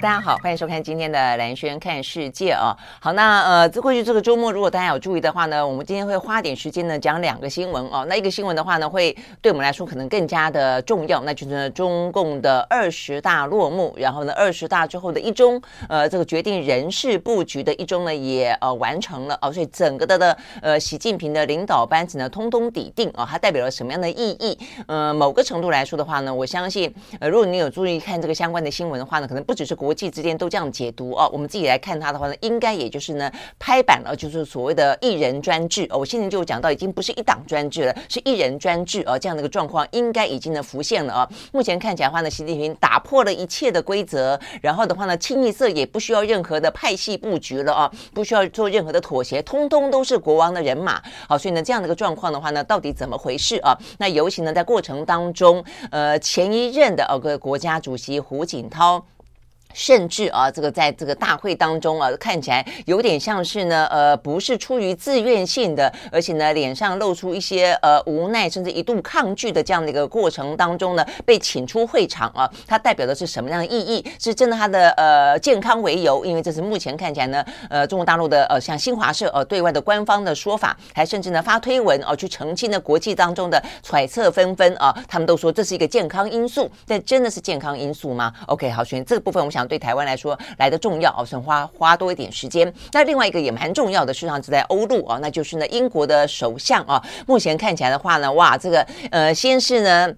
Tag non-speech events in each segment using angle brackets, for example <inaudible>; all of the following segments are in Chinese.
大家好，欢迎收看今天的兰轩看世界啊。好，那呃，这过去这个周末，如果大家有注意的话呢，我们今天会花点时间呢讲两个新闻哦。那一个新闻的话呢，会对我们来说可能更加的重要，那就是呢中共的二十大落幕，然后呢二十大之后的一中，呃，这个决定人事布局的一中呢也呃完成了哦，所以整个的的呃习近平的领导班子呢通通抵定啊，它代表了什么样的意义？呃，某个程度来说的话呢，我相信呃，如果你有注意看这个相关的新闻的话呢，可能不只是国。国际之间都这样解读哦，我们自己来看它的话呢，应该也就是呢拍板了，就是所谓的一人专制哦。我现在就讲到，已经不是一党专制了，是一人专制哦。这样的一个状况应该已经呢浮现了啊。目前看起来的话呢，习近平打破了一切的规则，然后的话呢，清一色也不需要任何的派系布局了啊，不需要做任何的妥协，通通都是国王的人马。好，所以呢，这样的一个状况的话呢，到底怎么回事啊？那尤其呢，在过程当中，呃，前一任的呃个国家主席胡锦涛。甚至啊，这个在这个大会当中啊，看起来有点像是呢，呃，不是出于自愿性的，而且呢，脸上露出一些呃无奈，甚至一度抗拒的这样的一个过程当中呢，被请出会场啊。它代表的是什么样的意义？是真的他的呃健康为由？因为这是目前看起来呢，呃，中国大陆的呃像新华社呃对外的官方的说法，还甚至呢发推文哦、去澄清的国际当中的揣测纷纷啊，他们都说这是一个健康因素，但真的是健康因素吗？OK，好，所以这个部分我们想。对台湾来说来的重要哦，想花花多一点时间。那另外一个也蛮重要的，事实上是在欧陆啊，那就是呢英国的首相啊，目前看起来的话呢，哇，这个呃，先是呢。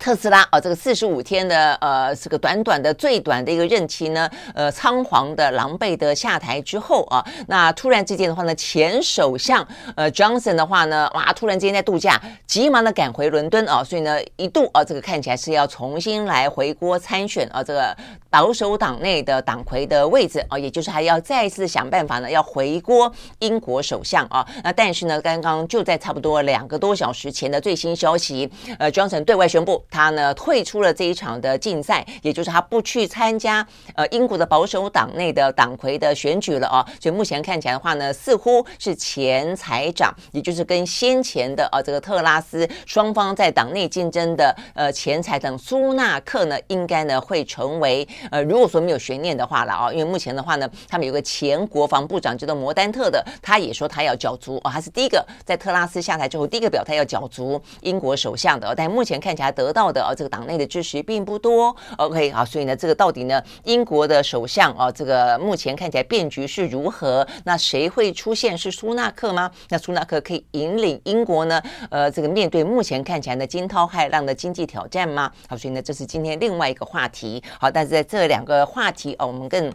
特斯拉啊，这个四十五天的呃，这个短短的最短的一个任期呢，呃，仓皇的、狼狈的下台之后啊，那突然之间的话呢，前首相呃，Johnson 的话呢，哇，突然之间在度假，急忙的赶回伦敦啊，所以呢，一度啊，这个看起来是要重新来回国参选啊，这个保守党内的党魁的位置啊，也就是还要再次想办法呢，要回国英国首相啊，那但是呢，刚刚就在差不多两个多小时前的最新消息，呃，Johnson 对外宣布。他呢退出了这一场的竞赛，也就是他不去参加呃英国的保守党内的党魁的选举了啊。所以目前看起来的话呢，似乎是前财长，也就是跟先前的呃这个特拉斯双方在党内竞争的呃前财长苏纳克呢，应该呢会成为呃如果说没有悬念的话了啊，因为目前的话呢，他们有个前国防部长叫做摩丹特的，他也说他要角逐啊，他是第一个在特拉斯下台之后第一个表态要角逐英国首相的，但目前看起来得到。到的啊，这个党内的支持并不多。OK，好，所以呢，这个到底呢，英国的首相啊，这个目前看起来变局是如何？那谁会出现？是苏纳克吗？那苏纳克可以引领英国呢？呃，这个面对目前看起来的惊涛骇浪的经济挑战吗？好，所以呢，这是今天另外一个话题。好，但是在这两个话题哦，我们更。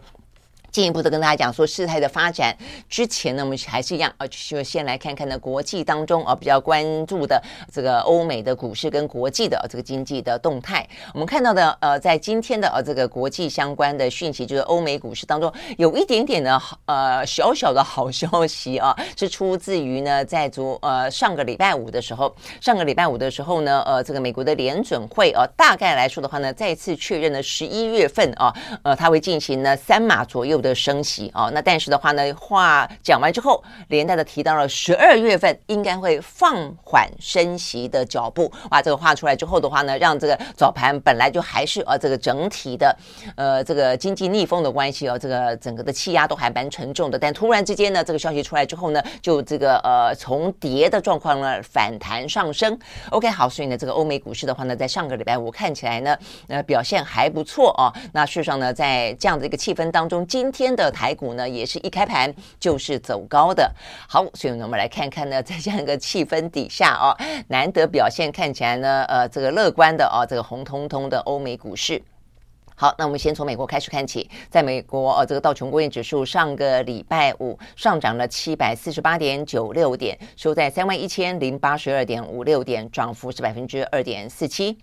进一步的跟大家讲说事态的发展之前呢，我们还是一样啊，就先来看看呢国际当中啊比较关注的这个欧美的股市跟国际的这个经济的动态。我们看到的呃，在今天的呃这个国际相关的讯息，就是欧美股市当中有一点点的呃小小的好消息啊，是出自于呢在昨呃上个礼拜五的时候，上个礼拜五的时候呢，呃这个美国的联准会啊，大概来说的话呢，再次确认了十一月份啊，呃它会进行呢三码左右的的。升息啊，那但是的话呢，话讲完之后，连带的提到了十二月份应该会放缓升息的脚步。哇，这个话出来之后的话呢，让这个早盘本来就还是呃这个整体的呃这个经济逆风的关系哦，这个整个的气压都还蛮沉重的。但突然之间呢，这个消息出来之后呢，就这个呃从跌的状况呢反弹上升。OK，好，所以呢，这个欧美股市的话呢，在上个礼拜五看起来呢，呃表现还不错哦。那事实上呢，在这样的一个气氛当中，今天的台股呢，也是一开盘就是走高的。好，所以呢，我们来看看呢，在这样一个气氛底下哦，难得表现看起来呢，呃，这个乐观的哦，这个红彤彤的欧美股市。好，那我们先从美国开始看起，在美国呃，这个道琼工业指数上个礼拜五上涨了七百四十八点九六点，收在三万一千零八十二点五六点，涨幅是百分之二点四七。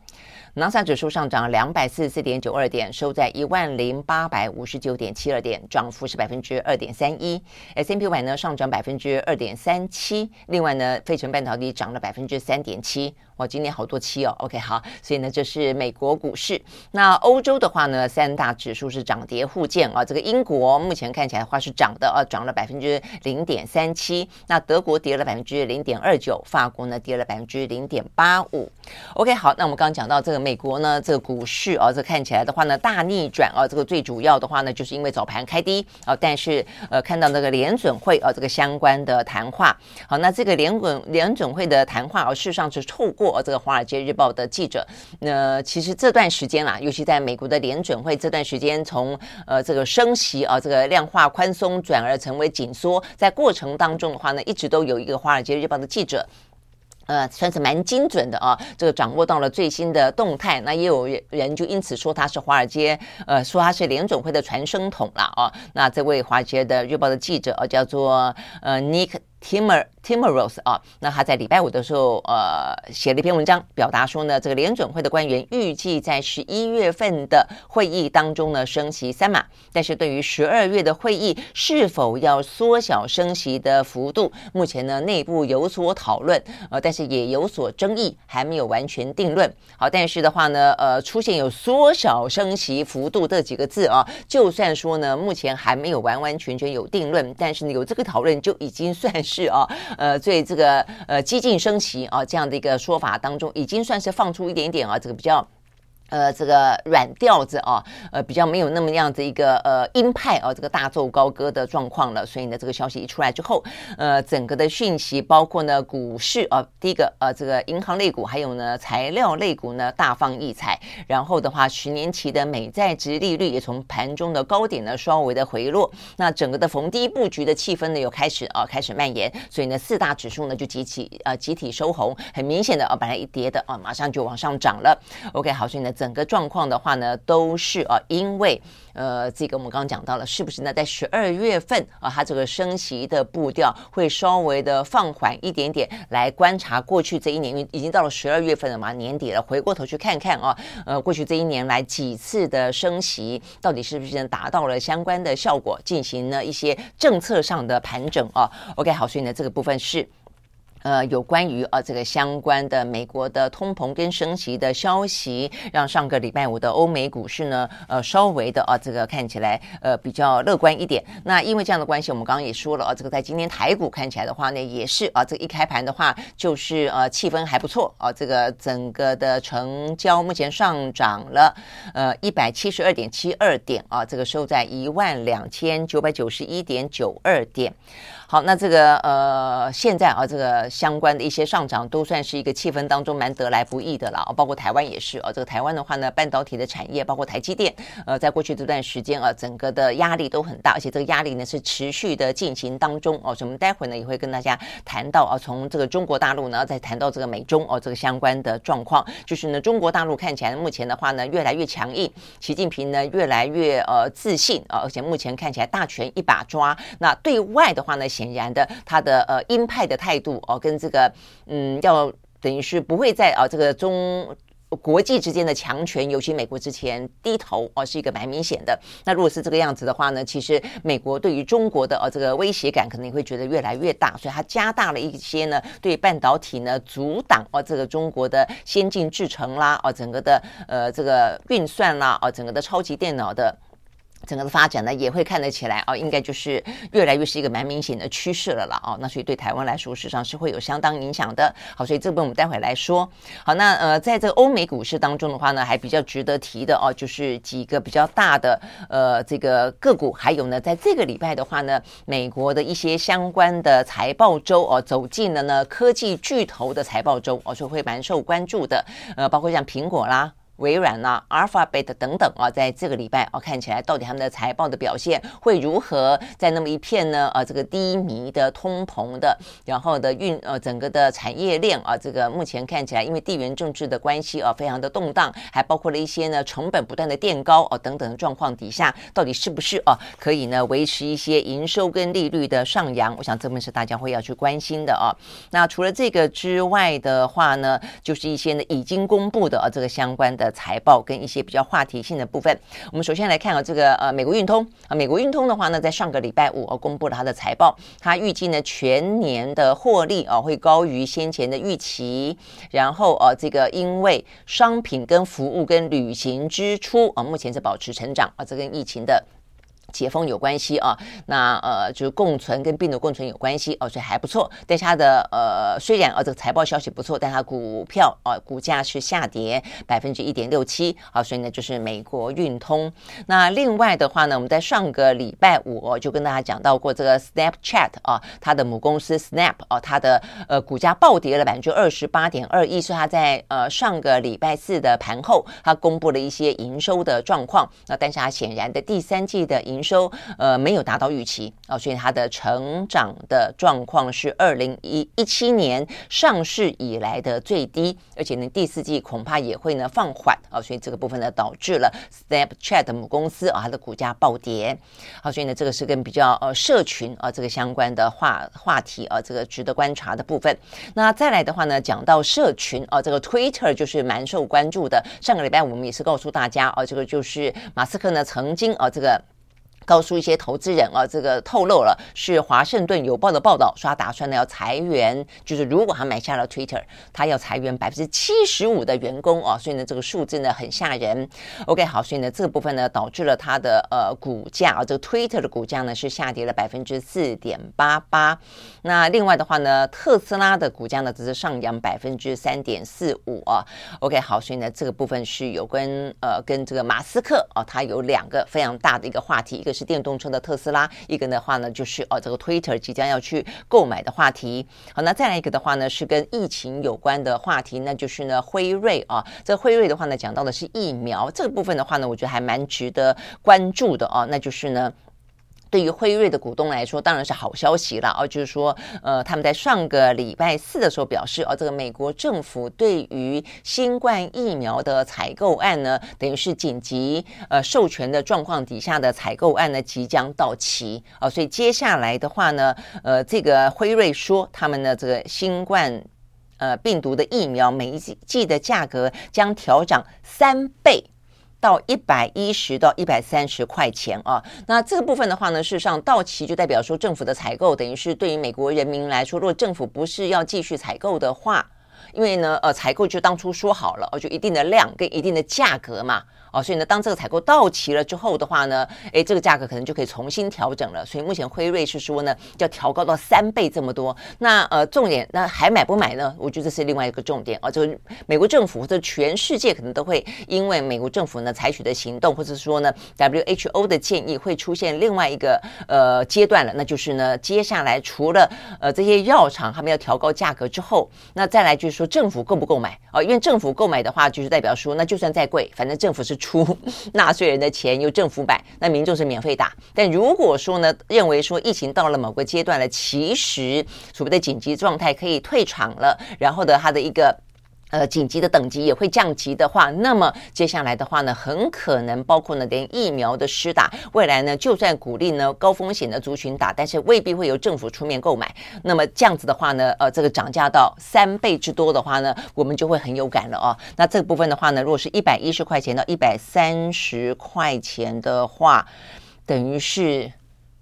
纳斯达克指数上涨两百四十四点九二点，收在一万零八百五十九点七二点，涨幅是百分之二点三一。S&P 五百呢上涨百分之二点三七，另外呢，费城半导体涨了百分之三点七。哇，今年好多期哦。OK，好，所以呢，这是美国股市。那欧洲的话呢，三大指数是涨跌互见啊。这个英国目前看起来的话是涨的啊，涨了百分之零点三七。那德国跌了百分之零点二九，法国呢跌了百分之零点八五。OK，好，那我们刚刚讲到这个。美国呢，这个股市啊，这看起来的话呢，大逆转啊，这个最主要的话呢，就是因为早盘开低啊，但是呃，看到那个联准会啊，这个相关的谈话，好，那这个联准联准会的谈话啊，事实上是透过这个《华尔街日报》的记者，那其实这段时间啊，尤其在美国的联准会这段时间，从呃这个升息啊，这个量化宽松转而成为紧缩，在过程当中的话呢，一直都有一个《华尔街日报》的记者。呃，算是蛮精准的啊，这个掌握到了最新的动态。那也有人就因此说他是华尔街，呃，说他是联总会的传声筒了啊。那这位华尔街的日报的记者啊，叫做呃 Nick。Timmer Timmeros 啊，那他在礼拜五的时候，呃，写了一篇文章，表达说呢，这个联准会的官员预计在十一月份的会议当中呢，升息三码，但是对于十二月的会议是否要缩小升息的幅度，目前呢内部有所讨论，呃，但是也有所争议，还没有完全定论。好，但是的话呢，呃，出现有缩小升息幅度这几个字啊，就算说呢，目前还没有完完全全有定论，但是呢，有这个讨论就已经算是。是啊，呃，最这个呃激进升旗啊这样的一个说法当中，已经算是放出一点点啊，这个比较。呃，这个软调子啊，呃，比较没有那么样子一个呃鹰派啊，这个大奏高歌的状况了。所以呢，这个消息一出来之后，呃，整个的讯息包括呢股市啊，第一个呃，这个银行类股，还有呢材料类股呢大放异彩。然后的话，十年期的美债殖利率也从盘中的高点呢稍微的回落。那整个的逢低布局的气氛呢又开始啊开始蔓延。所以呢，四大指数呢就集体呃集体收红，很明显的啊，本来一跌的啊，马上就往上涨了。OK，好，所以呢。整个状况的话呢，都是啊，因为呃，这个我们刚刚讲到了，是不是呢？在十二月份啊，它这个升息的步调会稍微的放缓一点点。来观察过去这一年，因为已经到了十二月份了嘛，年底了，回过头去看看啊，呃，过去这一年来几次的升息，到底是不是能达到了相关的效果，进行了一些政策上的盘整啊？OK，好，所以呢，这个部分是。呃，有关于呃这个相关的美国的通膨跟升息的消息，让上个礼拜五的欧美股市呢，呃，稍微的啊这个看起来呃比较乐观一点。那因为这样的关系，我们刚刚也说了啊，这个在今天台股看起来的话呢，也是啊，这个一开盘的话就是呃气氛还不错啊，这个整个的成交目前上涨了呃一百七十二点七二点啊，这个收在一万两千九百九十一点九二点。好，那这个呃，现在啊，这个相关的一些上涨都算是一个气氛当中蛮得来不易的了，包括台湾也是啊。这个台湾的话呢，半导体的产业，包括台积电，呃，在过去这段时间啊，整个的压力都很大，而且这个压力呢是持续的进行当中哦。所以我们待会呢也会跟大家谈到啊，从这个中国大陆呢再谈到这个美中哦这个相关的状况，就是呢中国大陆看起来目前的话呢越来越强硬，习近平呢越来越呃自信啊，而且目前看起来大权一把抓。那对外的话呢，显显然的，他的呃鹰派的态度哦，跟这个嗯，要等于是不会在啊这个中国际之间的强权，尤其美国之前低头哦，是一个蛮明显的。那如果是这个样子的话呢，其实美国对于中国的呃这个威胁感，可能会觉得越来越大，所以它加大了一些呢对半导体呢阻挡哦这个中国的先进制程啦哦整个的呃这个运算啦哦整个的超级电脑的。整个的发展呢，也会看得起来、哦，应该就是越来越是一个蛮明显的趋势了啦哦。那所以对台湾来说，事实上是会有相当影响的。好，所以这部分我们待会来说。好，那呃，在这个欧美股市当中的话呢，还比较值得提的哦，就是几个比较大的呃这个个股，还有呢，在这个礼拜的话呢，美国的一些相关的财报周哦，走进了呢科技巨头的财报周哦，所以会蛮受关注的。呃，包括像苹果啦。微软啊、Alphabet 等等啊，在这个礼拜啊，看起来到底他们的财报的表现会如何？在那么一片呢，啊，这个低迷的通膨的，然后的运呃整个的产业链啊，这个目前看起来因为地缘政治的关系啊，非常的动荡，还包括了一些呢成本不断的垫高啊等等的状况底下，到底是不是啊可以呢维持一些营收跟利率的上扬？我想这边是大家会要去关心的啊。那除了这个之外的话呢，就是一些呢已经公布的啊这个相关的。的财报跟一些比较话题性的部分，我们首先来看啊，这个呃，美国运通啊，美国运通的话呢，在上个礼拜五啊，公布了它的财报，它预计呢全年的获利啊会高于先前的预期，然后啊，这个因为商品跟服务跟旅行支出啊，目前是保持成长啊，这跟疫情的。解封有关系啊，那呃就是共存跟病毒共存有关系哦，所以还不错。但是它的呃虽然啊这个财报消息不错，但它股票啊股价是下跌百分之一点六七啊，所以呢就是美国运通。那另外的话呢，我们在上个礼拜五就跟大家讲到过这个 Snapchat 啊，它的母公司 Snap 啊，它的呃股价暴跌了百分之二十八点二一，是它在呃上个礼拜四的盘后，它公布了一些营收的状况。那但是它显然的第三季的营收呃没有达到预期啊，所以它的成长的状况是二零一一七年上市以来的最低，而且呢第四季恐怕也会呢放缓啊，所以这个部分呢导致了 Snapchat 母公司啊它的股价暴跌啊，所以呢这个是跟比较呃社群啊这个相关的话话题啊，这个值得观察的部分。那再来的话呢，讲到社群啊，这个 Twitter 就是蛮受关注的。上个礼拜我们也是告诉大家啊，这个就是马斯克呢曾经啊这个。告诉一些投资人啊，这个透露了是华盛顿邮报的报道，说他打算呢要裁员，就是如果他买下了 Twitter，他要裁员百分之七十五的员工啊，所以呢这个数字呢很吓人。OK，好，所以呢这个部分呢导致了他的呃股价啊，这个 Twitter 的股价呢是下跌了百分之四点八八。那另外的话呢，特斯拉的股价呢只是上扬百分之三点四五啊。OK，好，所以呢这个部分是有跟呃跟这个马斯克啊，他有两个非常大的一个话题，一个。是电动车的特斯拉，一个的话呢，就是哦，这个 Twitter 即将要去购买的话题。好，那再来一个的话呢，是跟疫情有关的话题，那就是呢，辉瑞啊，这辉瑞的话呢，讲到的是疫苗这个部分的话呢，我觉得还蛮值得关注的哦，那就是呢。对于辉瑞的股东来说，当然是好消息了哦，就是说，呃，他们在上个礼拜四的时候表示，哦，这个美国政府对于新冠疫苗的采购案呢，等于是紧急呃授权的状况底下的采购案呢，即将到期啊，所以接下来的话呢，呃，这个辉瑞说，他们的这个新冠呃病毒的疫苗每一剂的价格将调涨三倍。到一百一十到一百三十块钱啊，那这个部分的话呢，事实上到期就代表说政府的采购等于是对于美国人民来说，如果政府不是要继续采购的话，因为呢，呃，采购就当初说好了哦，就一定的量跟一定的价格嘛。哦，所以呢，当这个采购到期了之后的话呢，诶，这个价格可能就可以重新调整了。所以目前辉瑞是说呢，要调高到三倍这么多。那呃，重点那还买不买呢？我觉得这是另外一个重点啊。就是美国政府或者全世界可能都会因为美国政府呢采取的行动，或者说呢 WHO 的建议会出现另外一个呃阶段了。那就是呢，接下来除了呃这些药厂他们要调高价格之后，那再来就是说政府购不购买啊、哦？因为政府购买的话，就是代表说，那就算再贵，反正政府是。出 <laughs> 纳税人的钱由政府买，那民众是免费打。但如果说呢，认为说疫情到了某个阶段了，其实所谓的紧急状态可以退场了，然后的它的一个。呃，紧急的等级也会降级的话，那么接下来的话呢，很可能包括呢，连疫苗的施打，未来呢，就算鼓励呢高风险的族群打，但是未必会由政府出面购买。那么这样子的话呢，呃，这个涨价到三倍之多的话呢，我们就会很有感了哦。那这部分的话呢，如果是一百一十块钱到一百三十块钱的话，等于是。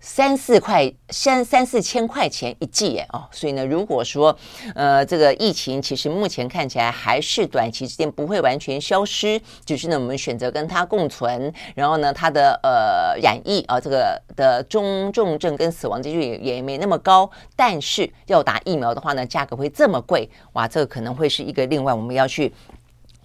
三四块，三三四千块钱一剂耶哦，所以呢，如果说呃这个疫情其实目前看起来还是短期之间不会完全消失，只是呢我们选择跟它共存，然后呢它的呃染疫啊这个的中重症跟死亡几率也也没那么高，但是要打疫苗的话呢，价格会这么贵哇，这个可能会是一个另外我们要去。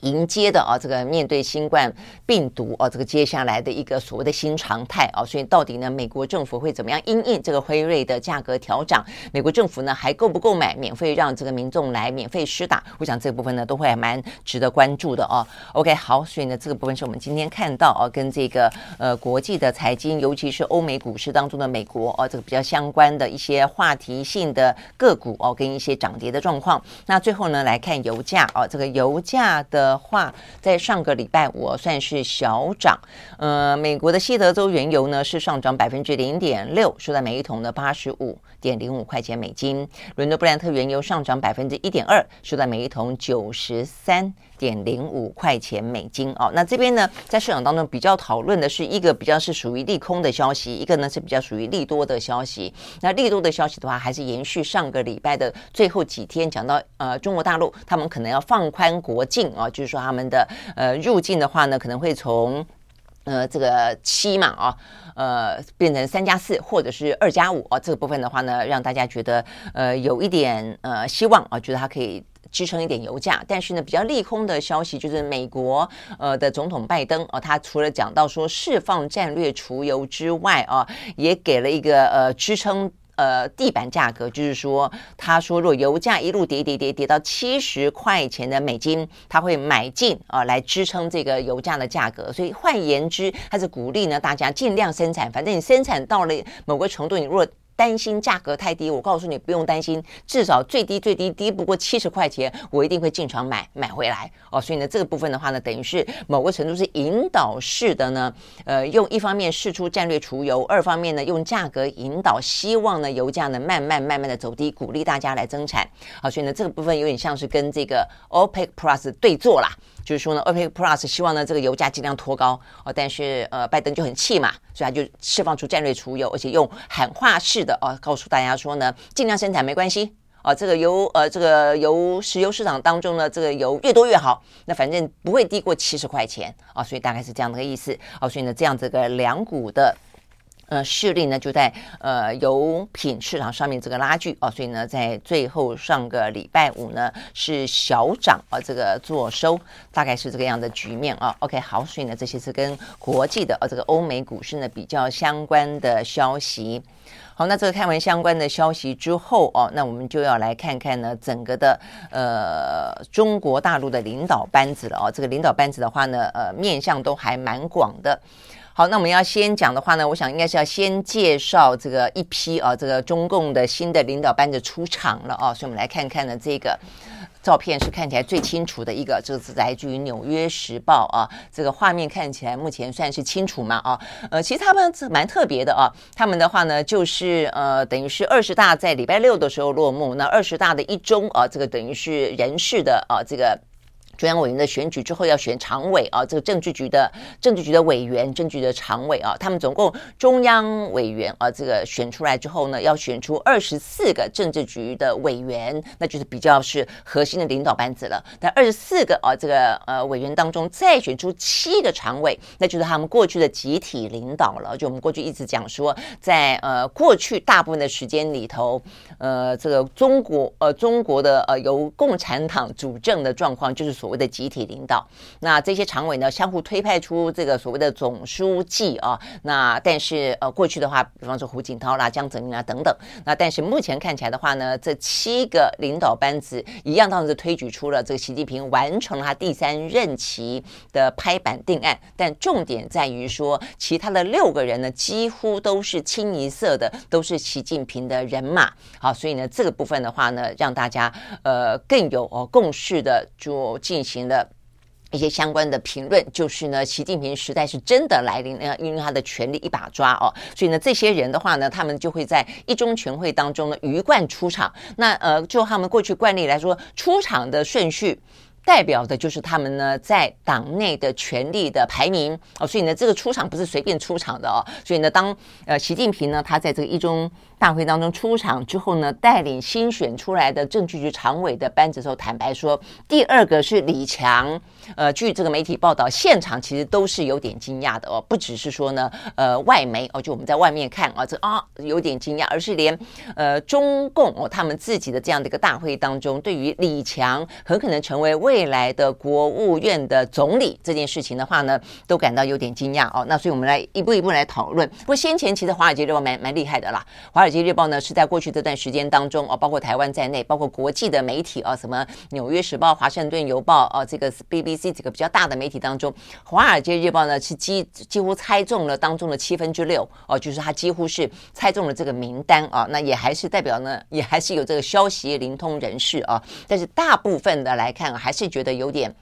迎接的啊，这个面对新冠病毒啊，这个接下来的一个所谓的新常态啊，所以到底呢，美国政府会怎么样因应这个辉瑞的价格调涨？美国政府呢还购不购买免费让这个民众来免费施打？我想这部分呢都会还蛮值得关注的哦。OK，好，所以呢这个部分是我们今天看到啊，跟这个呃国际的财经，尤其是欧美股市当中的美国哦、啊，这个比较相关的一些话题性的个股哦、跟一些涨跌的状况。那最后呢来看油价哦、这个油价的。话在上个礼拜我算是小涨，呃，美国的西德州原油呢是上涨百分之零点六，收在每一桶的八十五点零五块钱美金。伦敦布兰特原油上涨百分之一点二，收在每一桶九十三点零五块钱美金。哦，那这边呢，在市场当中比较讨论的是一个比较是属于利空的消息，一个呢是比较属于利多的消息。那利多的消息的话，还是延续上个礼拜的最后几天讲到，呃，中国大陆他们可能要放宽国境啊，就是说他们的呃入境的话呢，可能会从呃这个七嘛啊，呃变成三加四或者是二加五啊，这个部分的话呢，让大家觉得呃有一点呃希望啊，觉得它可以。支撑一点油价，但是呢，比较利空的消息就是美国呃的总统拜登哦，他除了讲到说释放战略储油之外啊，也给了一个呃支撑呃地板价格，就是说他说若油价一路跌跌跌跌到七十块钱的美金，他会买进啊来支撑这个油价的价格。所以换言之，他是鼓励呢大家尽量生产，反正你生产到了某个程度，你如果担心价格太低，我告诉你不用担心，至少最低最低低不过七十块钱，我一定会进场买买回来哦。所以呢，这个部分的话呢，等于是某个程度是引导式的呢，呃，用一方面试出战略储油，二方面呢用价格引导，希望呢油价呢慢慢慢慢的走低，鼓励大家来增产。好，所以呢这个部分有点像是跟这个 OPEC Plus 对坐啦。就是说呢，OPEC Plus 希望呢这个油价尽量拖高哦，但是呃拜登就很气嘛，所以他就释放出战略储油，而且用喊话式的哦告诉大家说呢，尽量生产没关系哦，这个油呃这个油石油市场当中呢，这个油越多越好，那反正不会低过七十块钱啊，所以大概是这样的个意思哦，所以呢这样子个两股的。呃，势力呢就在呃油品市场上面这个拉锯啊，所以呢，在最后上个礼拜五呢是小涨啊，这个做收大概是这个样的局面啊。OK，好，所以呢这些是跟国际的呃这个欧美股市呢比较相关的消息。好，那这个看完相关的消息之后哦，那我们就要来看看呢整个的呃中国大陆的领导班子了哦。这个领导班子的话呢，呃面向都还蛮广的。好，那我们要先讲的话呢，我想应该是要先介绍这个一批啊，这个中共的新的领导班子出场了啊，所以我们来看看呢，这个照片是看起来最清楚的一个，这是来自于《纽约时报》啊，这个画面看起来目前算是清楚嘛啊，呃，其实他们蛮特别的啊，他们的话呢，就是呃，等于是二十大在礼拜六的时候落幕，那二十大的一中啊，这个等于是人事的啊，这个。中央委员的选举之后要选常委啊，这个政治局的政治局的委员，政治局的常委啊，他们总共中央委员啊，这个选出来之后呢，要选出二十四个政治局的委员，那就是比较是核心的领导班子了。但二十四个啊，这个呃委员当中再选出七个常委，那就是他们过去的集体领导了。就我们过去一直讲说，在呃过去大部分的时间里头，呃，这个中国呃中国的呃由共产党主政的状况就是说。所谓的集体领导，那这些常委呢，相互推派出这个所谓的总书记啊，那但是呃过去的话，比方说胡锦涛啦、江泽民啊等等，那但是目前看起来的话呢，这七个领导班子一样，当时推举出了这个习近平完成了他第三任期的拍板定案，但重点在于说，其他的六个人呢，几乎都是清一色的，都是习近平的人马。好，所以呢，这个部分的话呢，让大家呃更有哦共识的就进。进行了一些相关的评论，就是呢，习近平时代是真的来临，因为他的权力一把抓哦，所以呢，这些人的话呢，他们就会在一中全会当中呢鱼贯出场。那呃，就他们过去惯例来说，出场的顺序代表的就是他们呢在党内的权力的排名哦，所以呢，这个出场不是随便出场的哦，所以呢，当呃习近平呢他在这个一中。大会当中出场之后呢，带领新选出来的政治局常委的班子时候，坦白说，第二个是李强。呃，据这个媒体报道，现场其实都是有点惊讶的哦，不只是说呢，呃，外媒哦，就我们在外面看啊，这啊有点惊讶，而是连呃中共哦他们自己的这样的一个大会当中，对于李强很可能成为未来的国务院的总理这件事情的话呢，都感到有点惊讶哦。那所以我们来一步一步来讨论。不过先前其实《华尔街日报》蛮蛮厉害的啦，《华华尔街日报》呢是在过去这段时间当中啊，包括台湾在内，包括国际的媒体啊，什么《纽约时报》、《华盛顿邮报》啊，这个 BBC 几个比较大的媒体当中，《华尔街日报》呢是几几乎猜中了当中的七分之六哦，就是它几乎是猜中了这个名单啊。那也还是代表呢，也还是有这个消息灵通人士啊，但是大部分的来看还是觉得有点。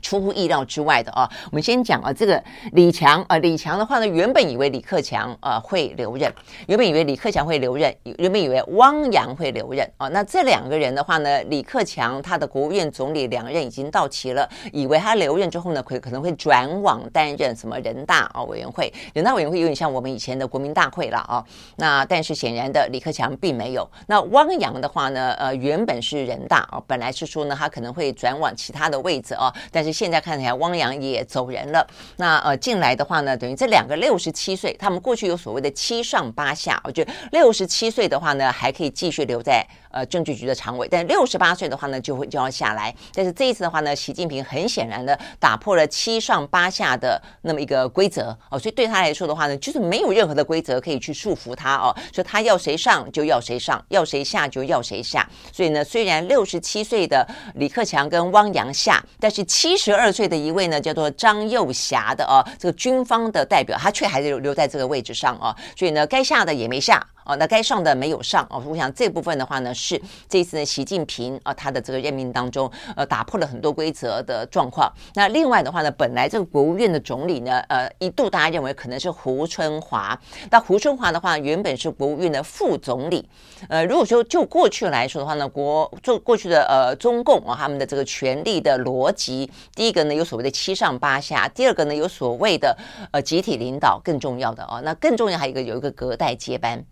出乎意料之外的啊，我们先讲啊，这个李强啊，李强的话呢，原本以为李克强啊会留任，原本以为李克强会留任，原本以为汪洋会留任啊。那这两个人的话呢，李克强他的国务院总理两任已经到齐了，以为他留任之后呢，可可能会转往担任什么人大啊委员会，人大委员会有点像我们以前的国民大会了啊。那但是显然的，李克强并没有。那汪洋的话呢，呃，原本是人大啊，本来是说呢，他可能会转往其他的位置啊，但是。现在看起来，汪洋也走人了。那呃，进来的话呢，等于这两个六十七岁，他们过去有所谓的七上八下。我觉得六十七岁的话呢，还可以继续留在呃政治局的常委，但六十八岁的话呢，就会就要下来。但是这一次的话呢，习近平很显然的打破了七上八下的那么一个规则哦，所以对他来说的话呢，就是没有任何的规则可以去束缚他哦，所以他要谁上就要谁上，要谁下就要谁下。所以呢，虽然六十七岁的李克强跟汪洋下，但是七十二岁的一位呢，叫做张又侠的哦，这个军方的代表，他却还是留留在这个位置上哦，所以呢，该下的也没下。哦，那该上的没有上哦。我想这部分的话呢，是这次呢，习近平啊，他的这个任命当中，呃，打破了很多规则的状况。那另外的话呢，本来这个国务院的总理呢，呃，一度大家认为可能是胡春华。那胡春华的话，原本是国务院的副总理。呃，如果说就过去来说的话呢，国就过去的呃中共啊，他们的这个权力的逻辑，第一个呢有所谓的七上八下，第二个呢有所谓的呃集体领导，更重要的哦，那更重要还有一个有一个隔代接班。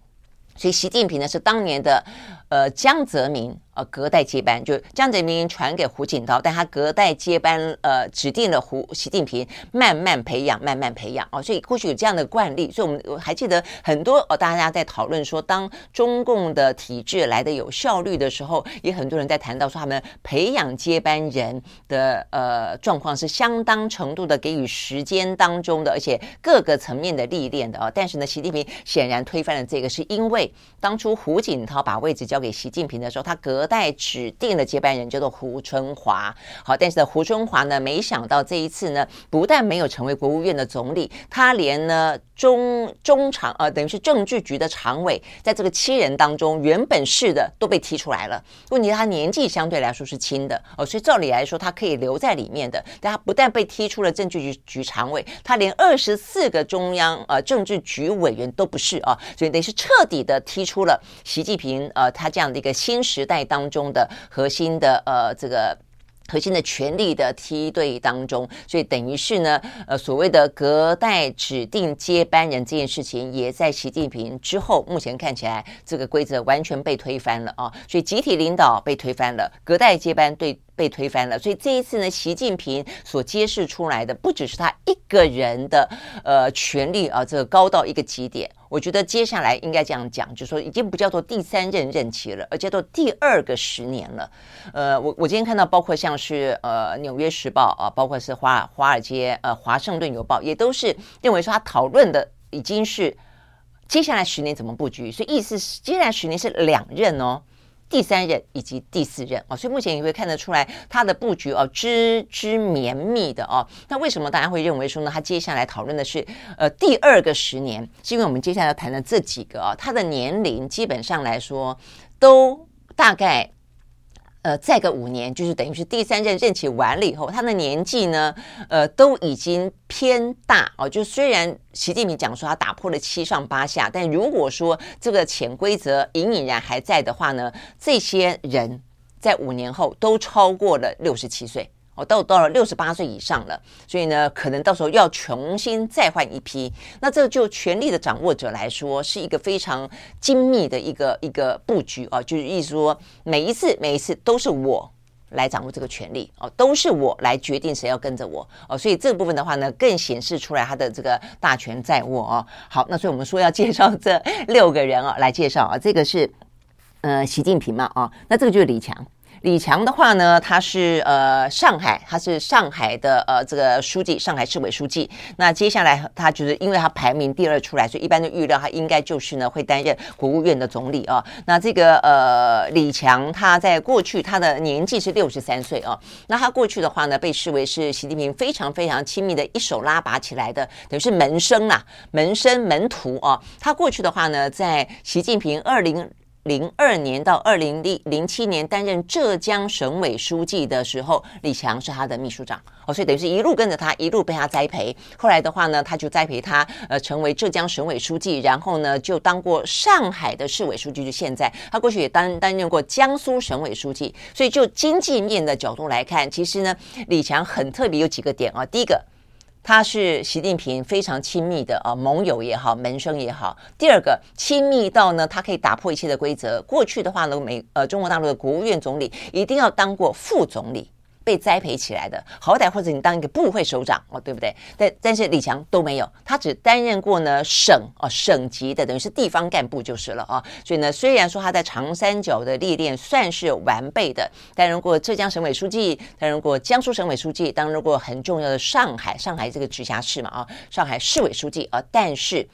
所以习近平呢是当年的呃江泽民。呃，隔代接班，就江泽民传给胡锦涛，但他隔代接班，呃，指定了胡习近平慢慢培养，慢慢培养哦，所以过去有这样的惯例，所以我们我还记得很多哦，大家在讨论说，当中共的体制来的有效率的时候，也很多人在谈到说，他们培养接班人的呃状况是相当程度的给予时间当中的，而且各个层面的历练的哦。但是呢，习近平显然推翻了这个，是因为当初胡锦涛把位置交给习近平的时候，他隔代指定的接班人叫做胡春华，好，但是呢，胡春华呢，没想到这一次呢，不但没有成为国务院的总理，他连呢中中常呃，等于是政治局的常委，在这个七人当中，原本是的都被踢出来了。问题他年纪相对来说是轻的哦，所以照理来说他可以留在里面的，但他不但被踢出了政治局局常委，他连二十四个中央呃政治局委员都不是啊，所以等于是彻底的踢出了习近平呃他这样的一个新时代当。中的核心的呃这个核心的权力的梯队当中，所以等于是呢呃所谓的隔代指定接班人这件事情，也在习近平之后，目前看起来这个规则完全被推翻了啊，所以集体领导被推翻了，隔代接班对。被推翻了，所以这一次呢，习近平所揭示出来的不只是他一个人的呃权力啊，这个高到一个极点。我觉得接下来应该这样讲，就是说已经不叫做第三任任期了，而叫做第二个十年了。呃，我我今天看到，包括像是呃《纽约时报》啊，包括是华华尔街呃《华盛顿邮报》，也都是认为说他讨论的已经是接下来十年怎么布局，所以意思是接下来十年是两任哦。第三任以及第四任哦，所以目前你会看得出来他的布局哦，之之绵密的哦。那为什么大家会认为说呢？他接下来讨论的是呃第二个十年，是因为我们接下来要谈的这几个啊，他的年龄基本上来说都大概。呃，再个五年，就是等于是第三任任期完了以后，他的年纪呢，呃，都已经偏大哦。就虽然习近平讲说他打破了七上八下，但如果说这个潜规则隐隐然还在的话呢，这些人在五年后都超过了六十七岁。哦，到到了六十八岁以上了，所以呢，可能到时候要重新再换一批。那这就权力的掌握者来说，是一个非常精密的一个一个布局啊，就是意思说，每一次每一次都是我来掌握这个权力哦，都是我来决定谁要跟着我哦，所以这部分的话呢，更显示出来他的这个大权在握哦。好，那所以我们说要介绍这六个人啊，来介绍啊，这个是呃习近平嘛啊，那这个就是李强。李强的话呢，他是呃上海，他是上海的呃这个书记，上海市委书记。那接下来他就是因为他排名第二出来，所以一般的预料他应该就是呢会担任国务院的总理啊。那这个呃李强他在过去他的年纪是六十三岁啊。那他过去的话呢，被视为是习近平非常非常亲密的一手拉拔起来的，等于是门生啊，门生门徒啊。他过去的话呢，在习近平二零。零二年到二零零七年担任浙江省委书记的时候，李强是他的秘书长哦，所以等于是一路跟着他，一路被他栽培。后来的话呢，他就栽培他，呃，成为浙江省委书记，然后呢，就当过上海的市委书记。就现在，他过去也担担任过江苏省委书记。所以就经济面的角度来看，其实呢，李强很特别，有几个点啊。第一个。他是习近平非常亲密的啊盟友也好，门生也好。第二个，亲密到呢，他可以打破一切的规则。过去的话呢，美呃中国大陆的国务院总理一定要当过副总理。被栽培起来的，好歹或者你当一个部会首长哦，对不对？但但是李强都没有，他只担任过呢省哦省级的，等于是地方干部就是了啊。所以呢，虽然说他在长三角的历练算是完备的，担任过浙江省委书记，担任过江苏省委书记，担任过很重要的上海上海这个直辖市嘛啊，上海市委书记啊，但是。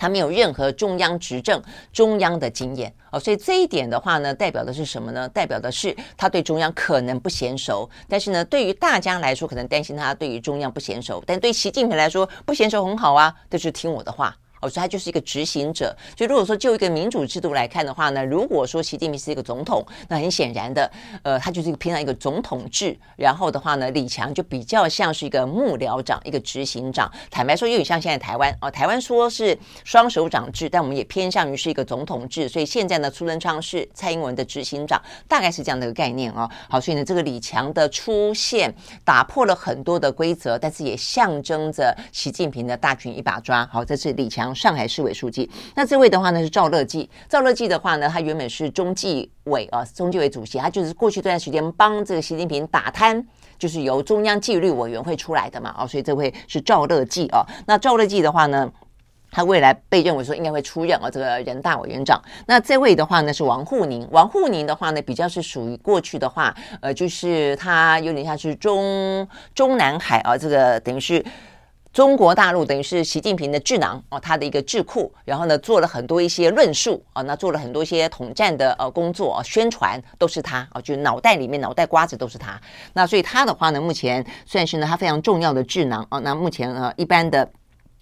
他没有任何中央执政、中央的经验哦，所以这一点的话呢，代表的是什么呢？代表的是他对中央可能不娴熟，但是呢，对于大家来说，可能担心他对于中央不娴熟，但对习近平来说，不娴熟很好啊，就是听我的话。哦，所以他就是一个执行者。就如果说就一个民主制度来看的话呢，如果说习近平是一个总统，那很显然的，呃，他就是一个偏向一个总统制。然后的话呢，李强就比较像是一个幕僚长，一个执行长。坦白说，有点像现在台湾哦，台湾说是双手掌制，但我们也偏向于是一个总统制。所以现在呢，苏贞昌是蔡英文的执行长，大概是这样的一个概念、哦。好，所以呢，这个李强的出现打破了很多的规则，但是也象征着习近平的大权一把抓。好，这是李强。上海市委书记，那这位的话呢是赵乐际。赵乐际的话呢，他原本是中纪委啊，中纪委主席，他就是过去这段时间帮这个习近平打贪，就是由中央纪律委员会出来的嘛，哦，所以这位是赵乐际啊。那赵乐际的话呢，他未来被认为说应该会出任啊这个人大委员长。那这位的话呢是王沪宁，王沪宁的话呢比较是属于过去的话，呃，就是他有点像是中中南海啊，这个等于是。中国大陆等于是习近平的智囊哦，他的一个智库，然后呢做了很多一些论述啊，那做了很多一些统战的呃工作，宣传都是他啊，就脑袋里面脑袋瓜子都是他。那所以他的话呢，目前算是呢他非常重要的智囊啊。那目前呢一般的。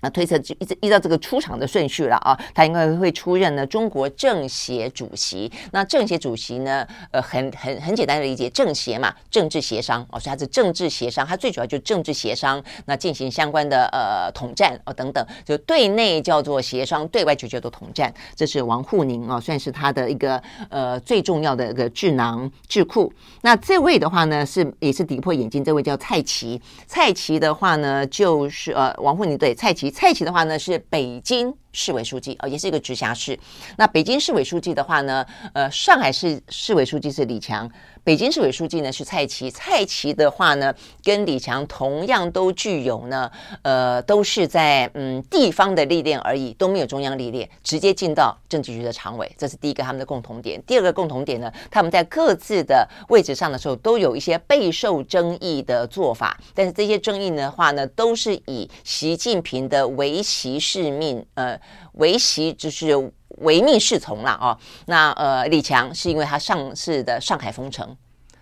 那推测就一直依照这个出场的顺序了啊，他应该会出任呢中国政协主席。那政协主席呢，呃，很很很简单的理解，政协嘛，政治协商哦，所以他是政治协商，他最主要就是政治协商，那进行相关的呃统战哦等等，就对内叫做协商，对外就叫做统战。这是王沪宁啊，算是他的一个呃最重要的一个智囊智库。那这位的话呢，是也是敌破眼镜，这位叫蔡奇。蔡奇的话呢，就是呃王沪宁对蔡奇。蔡奇的话呢，是北京市委书记啊，也是一个直辖市。那北京市委书记的话呢，呃，上海市市委书记是李强。北京市委书记呢是蔡奇，蔡奇的话呢跟李强同样都具有呢，呃，都是在嗯地方的历练而已，都没有中央历练，直接进到政治局的常委，这是第一个他们的共同点。第二个共同点呢，他们在各自的位置上的时候都有一些备受争议的做法，但是这些争议的话呢，都是以习近平的唯习是命，呃，唯习就是。唯命是从了哦，那呃，李强是因为他上次的上海封城，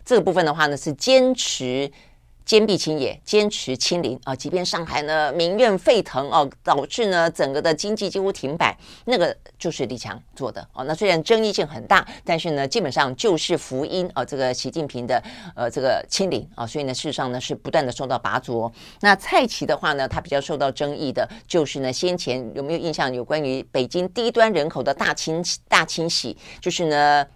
这个部分的话呢是坚持坚壁清野，坚持清零啊，即便上海呢民怨沸腾哦，导致呢整个的经济几乎停摆，那个就是李强做的哦。那虽然争议性很大，但是呢基本上就是福音啊，这个习近平的呃这个清零啊，所以呢事实上呢是不断的受到拔擢。那蔡奇的话呢，他比较受到争议的就是呢先前有没有印象有关于北京低端人口的大清大清洗，就是呢。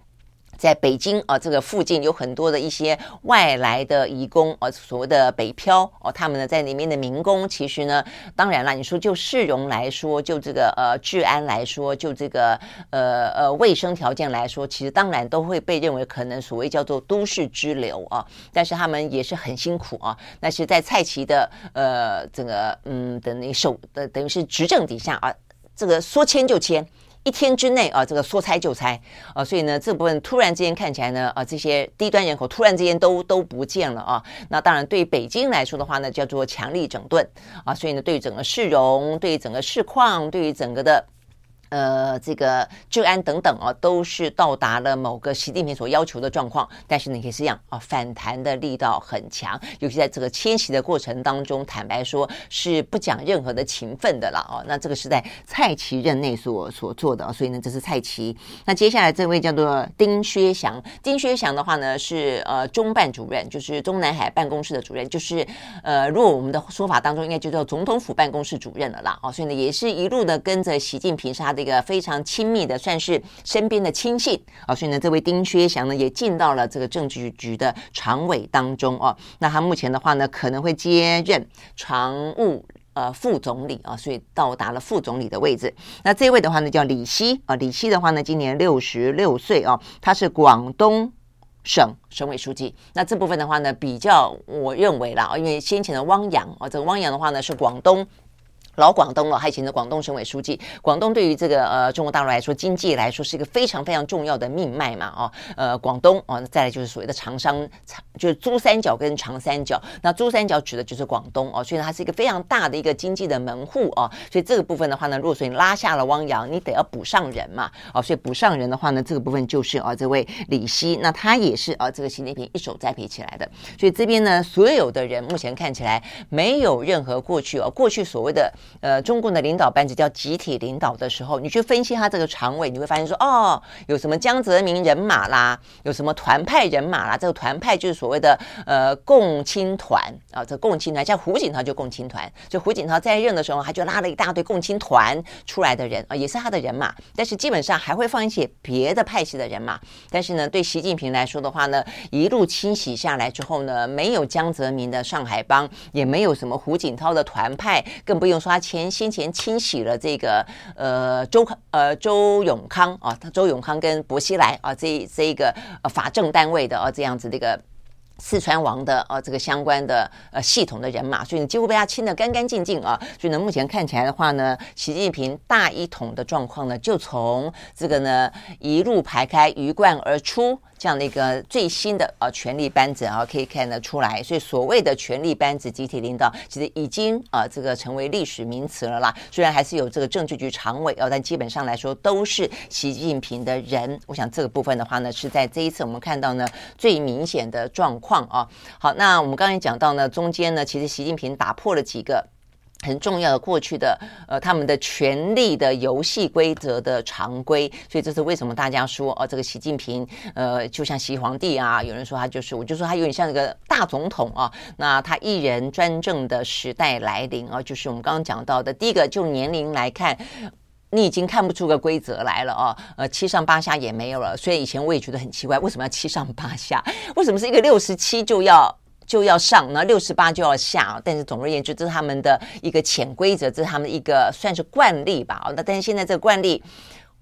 在北京啊，这个附近有很多的一些外来的移工啊，所谓的北漂哦，他们呢在里面的民工，其实呢，当然了，你说就市容来说，就这个呃治安来说，就这个呃呃卫生条件来说，其实当然都会被认为可能所谓叫做都市之流啊，但是他们也是很辛苦啊。那是在蔡奇的呃这个嗯等于手的等于是执政底下啊，这个说迁就迁。一天之内啊，这个说拆就拆啊，所以呢，这部分突然之间看起来呢，啊，这些低端人口突然之间都都不见了啊。那当然，对于北京来说的话呢，叫做强力整顿啊。所以呢，对于整个市容，对于整个市况，对于整个的。呃，这个治安等等啊，都是到达了某个习近平所要求的状况。但是呢，也是一样啊，反弹的力道很强，尤其在这个迁徙的过程当中，坦白说是不讲任何的情分的了啊。那这个是在蔡奇任内所所做的，所以呢，这是蔡奇。那接下来这位叫做丁薛祥，丁薛祥的话呢是呃中办主任，就是中南海办公室的主任，就是呃，如果我们的说法当中，应该就叫总统府办公室主任了啦。啊，所以呢，也是一路的跟着习近平是他的。一个非常亲密的，算是身边的亲信啊，所以呢，这位丁薛祥呢也进到了这个政治局的常委当中哦。那他目前的话呢，可能会接任常务呃副总理啊，所以到达了副总理的位置。那这位的话呢，叫李希啊，李希的话呢，今年六十六岁啊，他是广东省省委书记。那这部分的话呢，比较我认为啦，因为先前的汪洋啊，这个汪洋的话呢是广东。老广东了，还以前的广东省委书记。广东对于这个呃中国大陆来说，经济来说是一个非常非常重要的命脉嘛，哦，呃，广东哦，再来就是所谓的长商，就是珠三角跟长三角。那珠三角指的就是广东哦，所以，它是一个非常大的一个经济的门户哦。所以这个部分的话呢，如果说你拉下了汪洋，你得要补上人嘛，哦，所以补上人的话呢，这个部分就是啊、哦，这位李希，那他也是啊，这个习近平一手栽培起来的。所以这边呢，所有的人目前看起来没有任何过去哦，过去所谓的。呃，中共的领导班子叫集体领导的时候，你去分析他这个常委，你会发现说，哦，有什么江泽民人马啦，有什么团派人马啦，这个团派就是所谓的呃共青团啊，这共青团，像胡锦涛就共青团，就胡锦涛在任的时候，他就拉了一大堆共青团出来的人啊，也是他的人马，但是基本上还会放一些别的派系的人马，但是呢，对习近平来说的话呢，一路清洗下来之后呢，没有江泽民的上海帮，也没有什么胡锦涛的团派，更不用说。他前先前清洗了这个呃周呃周永康啊，他周永康跟薄熙来啊这这一个呃法政单位的啊这样子的一个四川王的啊这个相关的呃系统的人马，所以你几乎被他清得干干净净啊。所以呢，目前看起来的话呢，习近平大一统的状况呢，就从这个呢一路排开鱼贯而出。这样的一个最新的啊权力班子啊，可以看得出来，所以所谓的权力班子集体领导，其实已经啊这个成为历史名词了啦。虽然还是有这个政治局常委哦，但基本上来说都是习近平的人。我想这个部分的话呢，是在这一次我们看到呢最明显的状况况啊。好，那我们刚才讲到呢，中间呢，其实习近平打破了几个。很重要的过去的呃，他们的权力的游戏规则的常规，所以这是为什么大家说哦，这个习近平呃，就像习皇帝啊，有人说他就是，我就说他有点像一个大总统啊。那他一人专政的时代来临啊，就是我们刚刚讲到的第一个，就年龄来看，你已经看不出个规则来了啊。呃，七上八下也没有了。所以以前我也觉得很奇怪，为什么要七上八下？<laughs> 为什么是一个六十七就要？就要上，那六十八就要下，但是总而言之，这是他们的一个潜规则，这是他们一个算是惯例吧。那但是现在这个惯例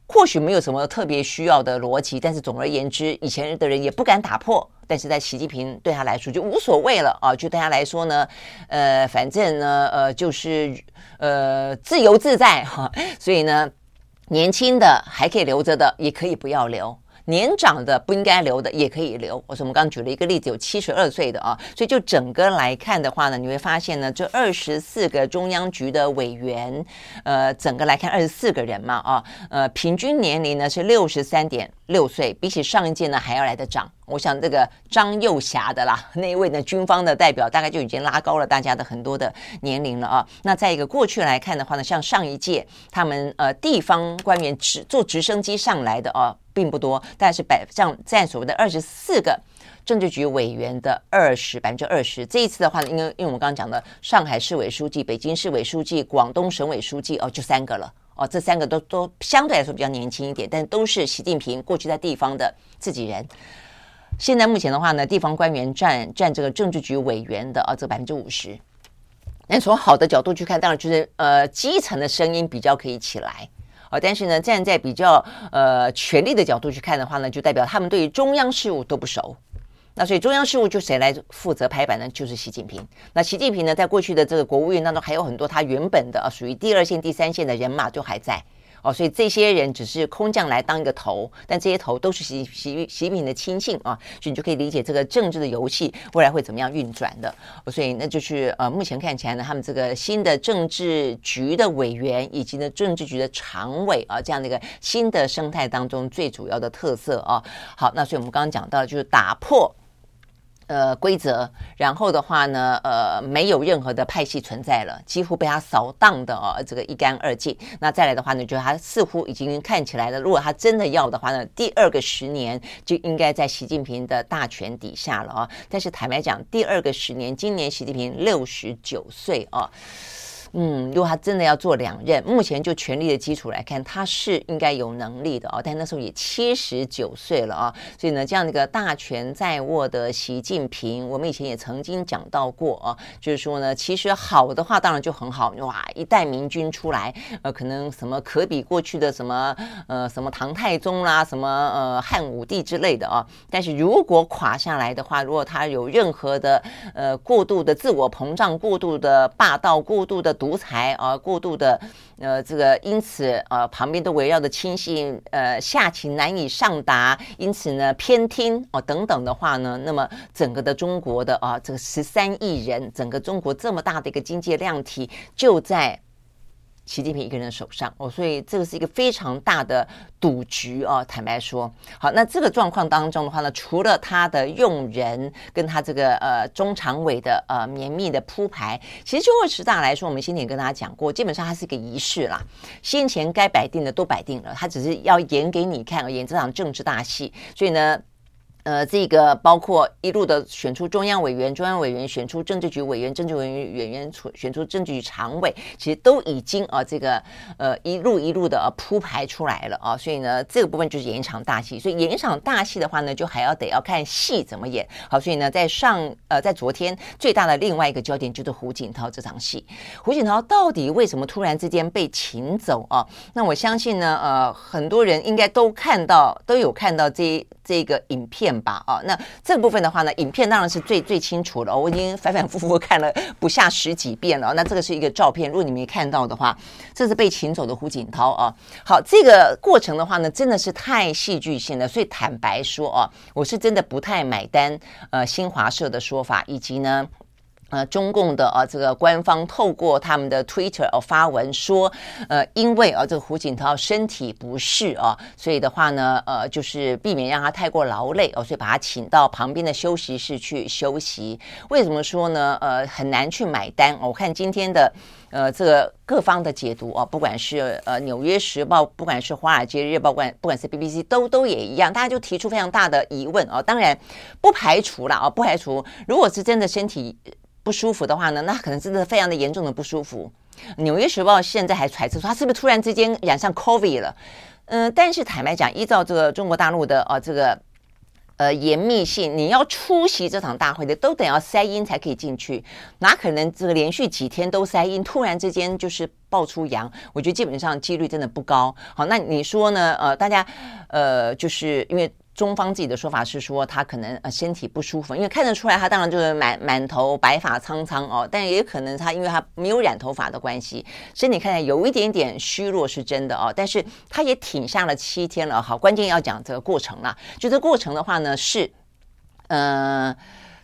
或许没有什么特别需要的逻辑，但是总而言之，以前的人也不敢打破。但是在习近平对他来说就无所谓了啊，就对他来说呢，呃，反正呢，呃，就是呃自由自在 <laughs> 哈。所以呢，年轻的还可以留着的，也可以不要留。年长的不应该留的也可以留。我说我们刚刚举了一个例子，有七十二岁的啊，所以就整个来看的话呢，你会发现呢，这二十四个中央局的委员，呃，整个来看二十四个人嘛啊，呃，平均年龄呢是六十三点六岁，比起上一届呢还要来得长。我想这个张幼霞的啦，那一位呢军方的代表，大概就已经拉高了大家的很多的年龄了啊。那再一个过去来看的话呢，像上一届他们呃地方官员直坐直升机上来的啊。并不多，但是百像占所谓的二十四个政治局委员的二十百分之二十。这一次的话呢，因为因为我们刚刚讲的上海市委书记、北京市委书记、广东省委书记哦，就三个了哦，这三个都都相对来说比较年轻一点，但都是习近平过去在地方的自己人。现在目前的话呢，地方官员占占这个政治局委员的啊，这百分之五十。那从好的角度去看，当然就是呃基层的声音比较可以起来。啊，但是呢，站在比较呃权力的角度去看的话呢，就代表他们对于中央事务都不熟。那所以中央事务就谁来负责拍板呢？就是习近平。那习近平呢，在过去的这个国务院当中，还有很多他原本的啊属于第二线、第三线的人马都还在。哦，所以这些人只是空降来当一个头，但这些头都是习习习近平的亲信啊，所以你就可以理解这个政治的游戏未来会怎么样运转的。所以那就是呃，目前看起来呢，他们这个新的政治局的委员以及呢政治局的常委啊，这样的一个新的生态当中最主要的特色啊。好，那所以我们刚刚讲到就是打破。呃，规则，然后的话呢，呃，没有任何的派系存在了，几乎被他扫荡的哦，这个一干二净。那再来的话呢，就是他似乎已经看起来了，如果他真的要的话呢，第二个十年就应该在习近平的大权底下了啊。但是坦白讲，第二个十年，今年习近平六十九岁哦。嗯，如果他真的要做两任，目前就权力的基础来看，他是应该有能力的哦。但那时候也七十九岁了啊，所以呢，这样的一个大权在握的习近平，我们以前也曾经讲到过啊，就是说呢，其实好的话当然就很好，哇，一代明君出来，呃，可能什么可比过去的什么呃什么唐太宗啦，什么呃汉武帝之类的啊。但是如果垮下来的话，如果他有任何的呃过度的自我膨胀、过度的霸道、过度的独裁啊，过度的，呃，这个因此呃，旁边都围绕着亲信，呃，下情难以上达，因此呢，偏听哦等等的话呢，那么整个的中国的啊，这个十三亿人，整个中国这么大的一个经济量体就在。习近平一个人的手上哦，所以这个是一个非常大的赌局哦。坦白说，好，那这个状况当中的话呢，除了他的用人跟他这个呃中常委的呃绵密的铺排，其实就二十大来说，我们先前也跟大家讲过，基本上它是一个仪式啦。先前该摆定的都摆定了，他只是要演给你看，演这场政治大戏。所以呢。呃，这个包括一路的选出中央委员，中央委员选出政治局委员，政治委员委员选出政治局常委，其实都已经啊，这个呃一路一路的铺排出来了啊，所以呢，这个部分就是演一场大戏。所以演一场大戏的话呢，就还要得要看戏怎么演。好，所以呢，在上呃在昨天最大的另外一个焦点就是胡锦涛这场戏。胡锦涛到底为什么突然之间被请走啊？那我相信呢，呃，很多人应该都看到都有看到这这个影片。吧啊，那这部分的话呢，影片当然是最最清楚了，我已经反反复复看了不下十几遍了。那这个是一个照片，如果你没看到的话，这是被请走的胡锦涛啊。好，这个过程的话呢，真的是太戏剧性了，所以坦白说啊，我是真的不太买单。呃，新华社的说法，以及呢。呃，中共的啊，这个官方透过他们的 Twitter 哦发文说，呃，因为啊，这个胡锦涛身体不适啊，所以的话呢，呃，就是避免让他太过劳累哦，所以把他请到旁边的休息室去休息。为什么说呢？呃，很难去买单。我看今天的呃这个各方的解读啊，不管是呃《纽约时报》，不管是《华尔街日报》，不管不管是 BBC，都都也一样，大家就提出非常大的疑问啊。当然不排除了啊，不排除如果是真的身体。不舒服的话呢，那可能真的非常的严重的不舒服。《纽约时报》现在还揣测说他是不是突然之间染上 COVID 了？嗯、但是坦白讲，依照这个中国大陆的呃这个呃严密性，你要出席这场大会的，都得要筛阴才可以进去，哪可能这个连续几天都筛阴，突然之间就是爆出阳？我觉得基本上几率真的不高。好，那你说呢？呃，大家呃，就是因为。中方自己的说法是说他可能呃身体不舒服，因为看得出来他当然就是满满头白发苍苍哦，但也可能他因为他没有染头发的关系，身体看起来有一点点虚弱是真的哦，但是他也挺下了七天了。好，关键要讲这个过程了，就这过程的话呢是，呃，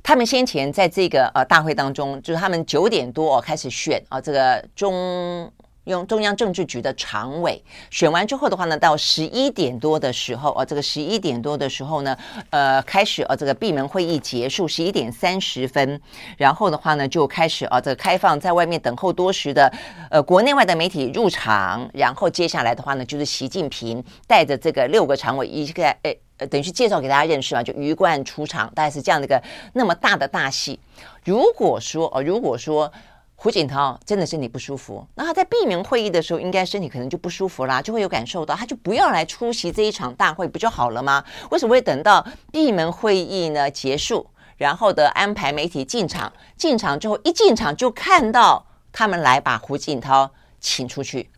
他们先前在这个呃大会当中，就是他们九点多哦开始选啊这个中。用中央政治局的常委选完之后的话呢，到十一点多的时候，哦，这个十一点多的时候呢，呃，开始哦，这个闭门会议结束，十一点三十分，然后的话呢，就开始啊，这个开放在外面等候多时的呃国内外的媒体入场，然后接下来的话呢，就是习近平带着这个六个常委一个诶呃，等于是介绍给大家认识嘛，就鱼贯出场，大概是这样的一个那么大的大戏。如果说哦，如果说。胡锦涛真的身体不舒服，那他在闭门会议的时候，应该身体可能就不舒服啦，就会有感受到，他就不要来出席这一场大会，不就好了吗？为什么会等到闭门会议呢结束，然后的安排媒体进场，进场之后一进场就看到他们来把胡锦涛请出去？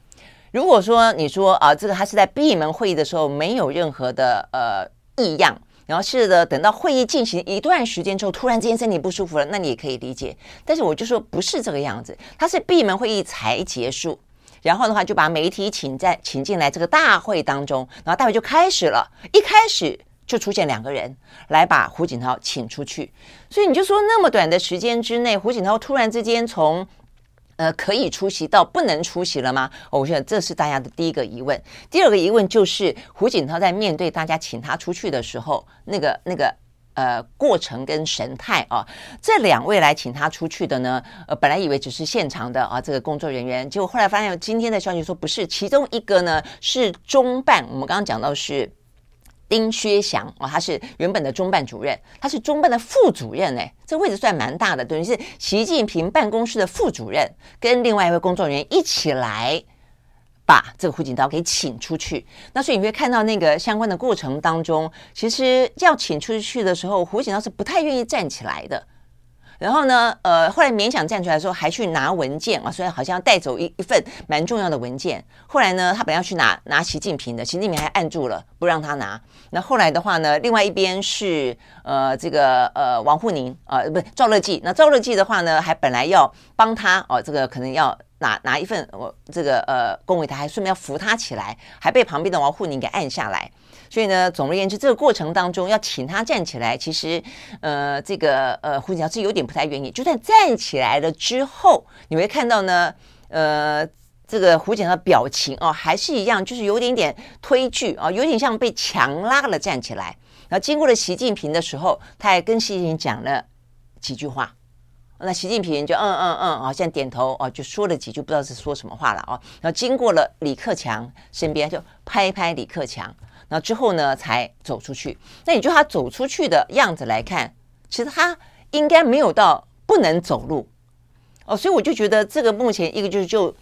如果说你说啊，这个他是在闭门会议的时候没有任何的呃异样。然后是的，等到会议进行一段时间之后，突然之间身体不舒服了，那你也可以理解。但是我就说不是这个样子，他是闭门会议才结束，然后的话就把媒体请在请进来这个大会当中，然后大会就开始了，一开始就出现两个人来把胡锦涛请出去，所以你就说那么短的时间之内，胡锦涛突然之间从呃可以出席到不能出席了吗？我想这是大家的第一个疑问。第二个疑问就是胡锦涛在面对大家请他出去的时候，那个那个。呃，过程跟神态啊，这两位来请他出去的呢，呃，本来以为只是现场的啊，这个工作人员，结果后来发现今天的消息说不是，其中一个呢是中办，我们刚刚讲到是丁薛祥哦，他是原本的中办主任，他是中办的副主任哎，这位置算蛮大的，等于是习近平办公室的副主任，跟另外一位工作人员一起来。把这个胡锦涛给请出去，那所以你会看到那个相关的过程当中，其实要请出去的时候，胡锦涛是不太愿意站起来的。然后呢，呃，后来勉强站出来说，还去拿文件啊，所以好像带走一一份蛮重要的文件。后来呢，他本要去拿拿习近平的，习近平还按住了，不让他拿。那后来的话呢，另外一边是呃这个呃王沪宁啊，呃，不是赵乐际。那赵乐际的话呢，还本来要帮他哦，这个可能要。拿拿一份我这个呃公文，他还顺便要扶他起来，还被旁边的王沪宁给按下来。所以呢，总而言之，这个过程当中要请他站起来，其实呃这个呃胡锦涛是有点不太愿意。就算站起来了之后，你会看到呢，呃这个胡锦涛表情哦，还是一样，就是有点点推拒啊，有点像被强拉了站起来。然后经过了习近平的时候，他还跟习近平讲了几句话。那习近平就嗯嗯嗯啊，现在点头哦，就说了几句，不知道是说什么话了哦。然后经过了李克强身边，就拍拍李克强，那之后呢才走出去。那你就他走出去的样子来看，其实他应该没有到不能走路哦，所以我就觉得这个目前一个就是就。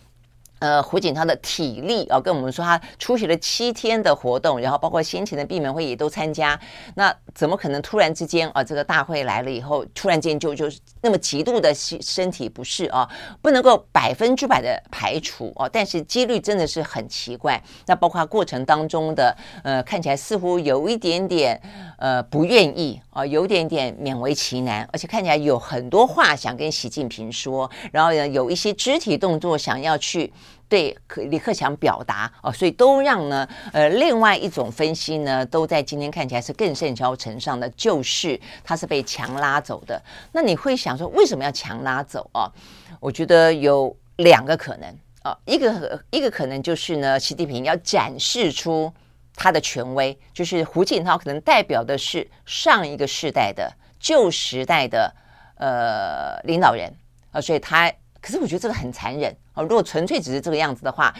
呃，胡锦涛的体力啊，跟我们说他出席了七天的活动，然后包括先前的闭门会议都参加，那怎么可能突然之间啊，这个大会来了以后，突然间就就那么极度的身身体不适啊，不能够百分之百的排除啊，但是几率真的是很奇怪。那包括过程当中的呃，看起来似乎有一点点呃不愿意啊，有点点勉为其难，而且看起来有很多话想跟习近平说，然后呢有一些肢体动作想要去。对，李克强表达哦，所以都让呢，呃，另外一种分析呢，都在今天看起来是更甚嚣尘上的，就是他是被强拉走的。那你会想说，为什么要强拉走啊？我觉得有两个可能啊，一个一个可能就是呢，习近平要展示出他的权威，就是胡锦涛可能代表的是上一个世代的旧时代的呃领导人啊，所以他。可是我觉得这个很残忍哦。如果纯粹只是这个样子的话，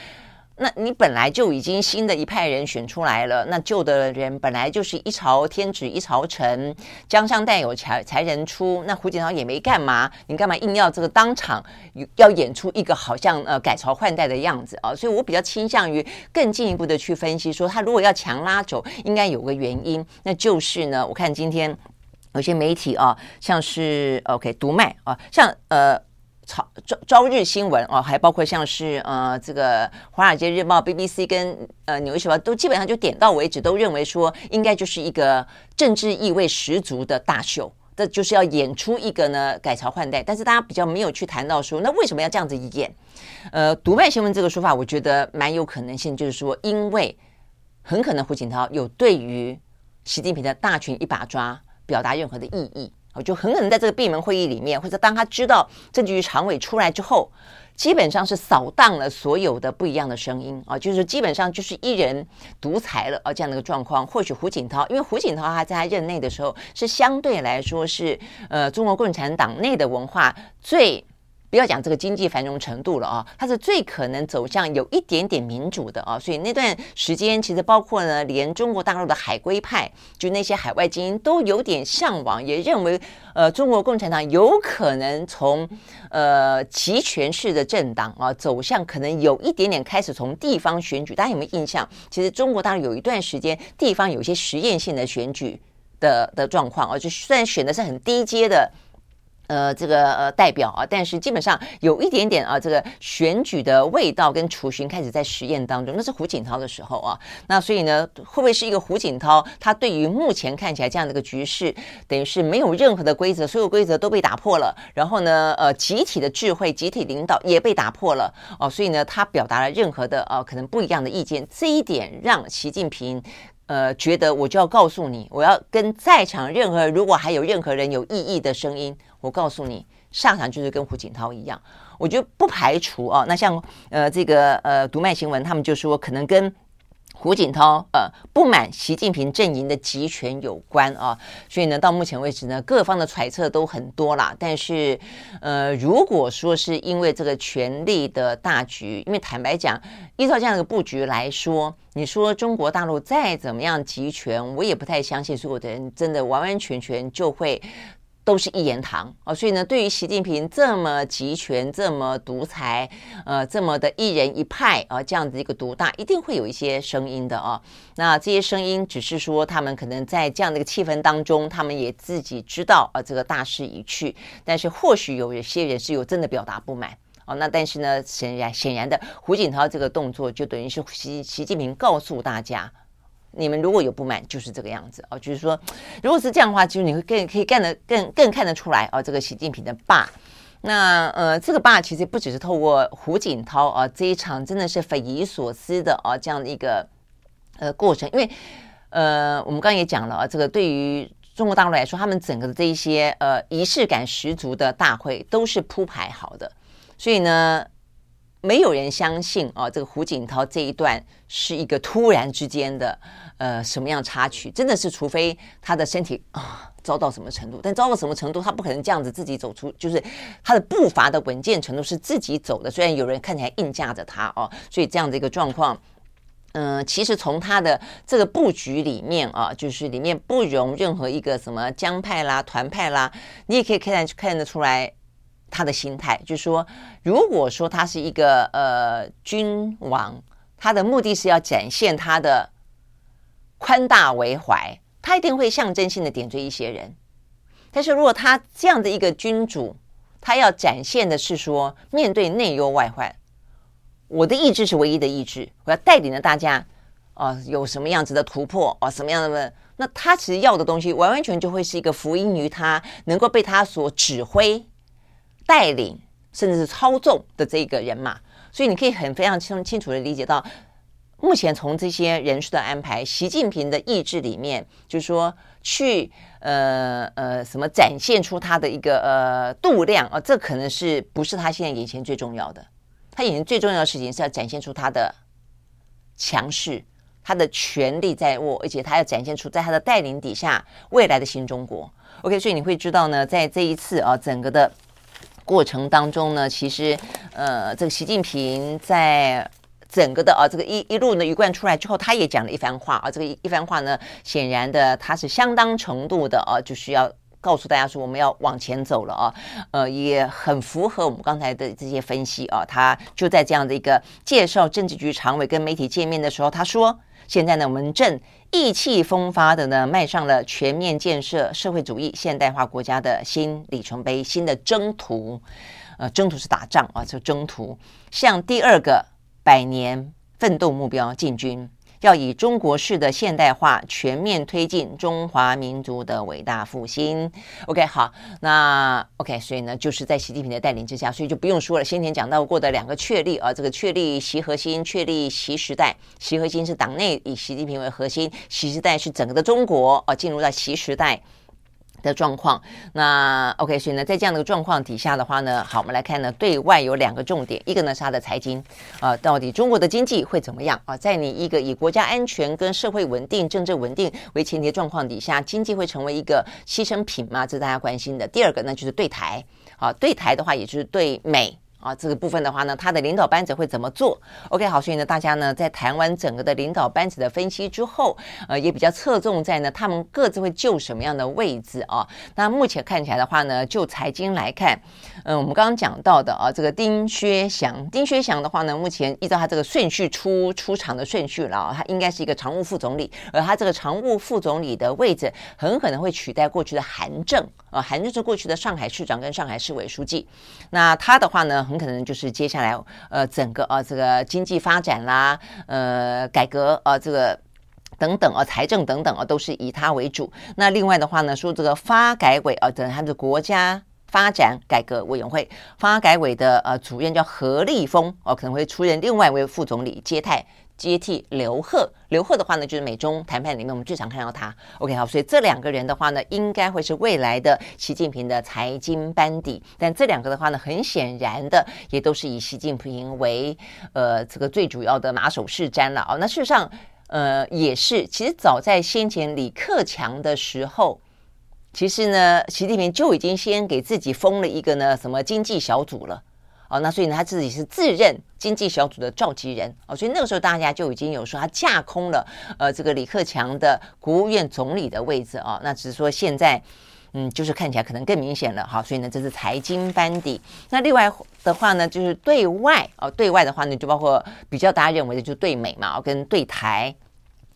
那你本来就已经新的一派人选出来了，那旧的人本来就是一朝天子一朝臣，江山代有才才人出。那胡锦涛也没干嘛，你干嘛硬要这个当场要演出一个好像呃改朝换代的样子啊？所以我比较倾向于更进一步的去分析，说他如果要强拉走，应该有个原因，那就是呢，我看今天有些媒体啊，像是 OK 读卖啊，像呃。朝朝朝日新闻哦，还包括像是呃这个《华尔街日报》、BBC 跟呃《纽约时报》都基本上就点到为止，都认为说应该就是一个政治意味十足的大秀，这就是要演出一个呢改朝换代。但是大家比较没有去谈到说，那为什么要这样子演？呃，读卖新闻这个说法，我觉得蛮有可能性，就是说因为很可能胡锦涛有对于习近平的大权一把抓表达任何的异议。就很可能在这个闭门会议里面，或者当他知道政治局常委出来之后，基本上是扫荡了所有的不一样的声音啊，就是基本上就是一人独裁了啊，这样的一个状况。或许胡锦涛，因为胡锦涛他在他任内的时候是相对来说是呃中国共产党内的文化最。不要讲这个经济繁荣程度了啊，它是最可能走向有一点点民主的啊，所以那段时间其实包括呢，连中国大陆的海归派，就那些海外精英都有点向往，也认为呃中国共产党有可能从呃集权式的政党啊走向可能有一点点开始从地方选举，大家有没有印象？其实中国大陆有一段时间地方有一些实验性的选举的的状况啊，就虽然选的是很低阶的。呃，这个呃代表啊，但是基本上有一点点啊，这个选举的味道跟雏形开始在实验当中，那是胡锦涛的时候啊，那所以呢，会不会是一个胡锦涛？他对于目前看起来这样的一个局势，等于是没有任何的规则，所有规则都被打破了，然后呢，呃，集体的智慧、集体领导也被打破了哦，所以呢，他表达了任何的呃可能不一样的意见，这一点让习近平。呃，觉得我就要告诉你，我要跟在场任何如果还有任何人有异议的声音，我告诉你，上场就是跟胡锦涛一样。我觉得不排除啊，那像呃这个呃读卖新闻，他们就说可能跟。胡锦涛呃不满习近平阵营的集权有关啊，所以呢，到目前为止呢，各方的揣测都很多啦。但是，呃，如果说是因为这个权力的大局，因为坦白讲，依照这样的布局来说，你说中国大陆再怎么样集权，我也不太相信所有的人真的完完全全就会。都是一言堂啊，所以呢，对于习近平这么集权、这么独裁，呃，这么的一人一派啊，这样子一个独大，一定会有一些声音的啊。那这些声音只是说，他们可能在这样的一个气氛当中，他们也自己知道啊，这个大势已去。但是或许有一些人是有真的表达不满啊。那但是呢，显然显然的，胡锦涛这个动作就等于是习习近平告诉大家。你们如果有不满，就是这个样子哦。就是说，如果是这样的话，其实你会更可以干得更更看得出来哦。这个习近平的霸，那呃，这个霸其实不只是透过胡锦涛啊这一场真的是匪夷所思的啊这样的一个呃过程，因为呃，我们刚刚也讲了啊，这个对于中国大陆来说，他们整个的这一些呃仪式感十足的大会都是铺排好的，所以呢。没有人相信啊，这个胡锦涛这一段是一个突然之间的呃什么样插曲？真的是，除非他的身体啊糟到什么程度，但糟到什么程度，他不可能这样子自己走出，就是他的步伐的稳健程度是自己走的。虽然有人看起来硬架着他哦，所以这样的一个状况，嗯、其实从他的这个布局里面啊，就是里面不容任何一个什么江派啦、团派啦，你也可以看看得出来。他的心态就是说，如果说他是一个呃君王，他的目的是要展现他的宽大为怀，他一定会象征性的点缀一些人。但是如果他这样的一个君主，他要展现的是说，面对内忧外患，我的意志是唯一的意志，我要带领着大家啊、呃，有什么样子的突破啊，什么样的，那他其实要的东西，完完全就会是一个福音于他，能够被他所指挥。带领甚至是操纵的这个人马，所以你可以很非常清清楚的理解到，目前从这些人事的安排，习近平的意志里面，就是说去呃呃什么展现出他的一个呃度量啊，这可能是不是他现在眼前最重要的？他眼前最重要的事情是要展现出他的强势，他的权力在握，而且他要展现出在他的带领底下未来的新中国。OK，所以你会知道呢，在这一次啊，整个的。过程当中呢，其实，呃，这个习近平在整个的啊，这个一一路呢一贯出来之后，他也讲了一番话啊。这个一一番话呢，显然的，他是相当程度的啊，就是要告诉大家说，我们要往前走了啊。呃，也很符合我们刚才的这些分析啊。他就在这样的一个介绍政治局常委跟媒体见面的时候，他说。现在呢，我们正意气风发的呢，迈上了全面建设社会主义现代化国家的新里程碑、新的征途。呃，征途是打仗啊，就征途向第二个百年奋斗目标进军。要以中国式的现代化全面推进中华民族的伟大复兴。OK，好，那 OK，所以呢，就是在习近平的带领之下，所以就不用说了。先前讲到过的两个确立啊，这个确立习核心，确立习时代。习核心是党内以习近平为核心，习时代是整个的中国啊，进入到习时代。的状况，那 OK，所以呢，在这样的状况底下的话呢，好，我们来看呢，对外有两个重点，一个呢是它的财经，啊、呃，到底中国的经济会怎么样啊？在你一个以国家安全跟社会稳定、政治稳定为前提的状况底下，经济会成为一个牺牲品吗？这是大家关心的。第二个呢，就是对台，啊，对台的话，也就是对美。啊，这个部分的话呢，他的领导班子会怎么做？OK，好，所以呢，大家呢在谈完整个的领导班子的分析之后，呃，也比较侧重在呢他们各自会就什么样的位置啊？那目前看起来的话呢，就财经来看，嗯，我们刚刚讲到的啊，这个丁薛祥，丁薛祥的话呢，目前依照他这个顺序出出场的顺序了，他应该是一个常务副总理，而他这个常务副总理的位置很可能会取代过去的韩正啊，韩正是过去的上海市长跟上海市委书记，那他的话呢，可能就是接下来呃整个啊这个经济发展啦，呃改革啊这个等等啊财政等等啊都是以他为主。那另外的话呢，说这个发改委啊，等他的国家发展改革委员会发改委的呃主任叫何立峰哦，可能会出任另外一位副总理接替。接替刘鹤，刘鹤的话呢，就是美中谈判里面我们最常看到他。OK，好，所以这两个人的话呢，应该会是未来的习近平的财经班底。但这两个的话呢，很显然的也都是以习近平为呃这个最主要的马首是瞻了哦。那事实上，呃，也是，其实早在先前李克强的时候，其实呢，习近平就已经先给自己封了一个呢什么经济小组了。那所以呢，他自己是自任经济小组的召集人哦，所以那个时候大家就已经有说他架空了呃这个李克强的国务院总理的位置、哦，那只是说现在嗯，就是看起来可能更明显了哈，所以呢，这是财经班底。那另外的话呢，就是对外哦，对外的话呢，就包括比较大家认为的就对美嘛，跟对台。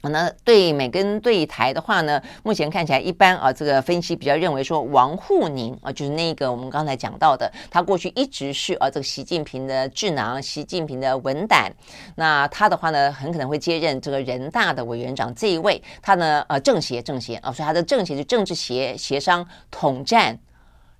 那对美跟对台的话呢，目前看起来一般啊，这个分析比较认为说，王沪宁啊，就是那个我们刚才讲到的，他过去一直是啊这个习近平的智囊，习近平的文胆。那他的话呢，很可能会接任这个人大的委员长这一位。他呢，呃，政协政协啊，所以他的政协就政治协协商统战。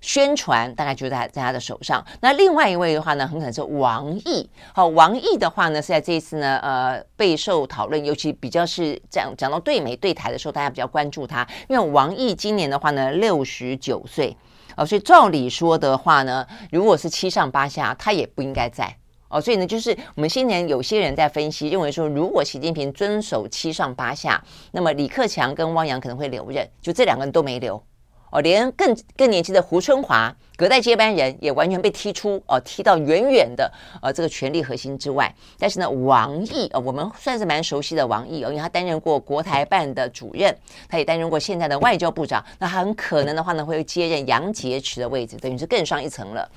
宣传大概就在在他的手上。那另外一位的话呢，很可能是王毅。好，王毅的话呢，是在这一次呢，呃，备受讨论，尤其比较是讲讲到对美对台的时候，大家比较关注他，因为王毅今年的话呢，六十九岁哦，所以照理说的话呢，如果是七上八下，他也不应该在哦。所以呢，就是我们新年有些人在分析，认为说，如果习近平遵守七上八下，那么李克强跟汪洋可能会留任，就这两个人都没留。哦，连更更年轻的胡春华，隔代接班人也完全被踢出哦，踢到远远的呃这个权力核心之外。但是呢，王毅啊、我们算是蛮熟悉的王毅哦，因为他担任过国台办的主任，他也担任过现在的外交部长。那他很可能的话呢，会接任杨洁篪的位置，等于是更上一层了。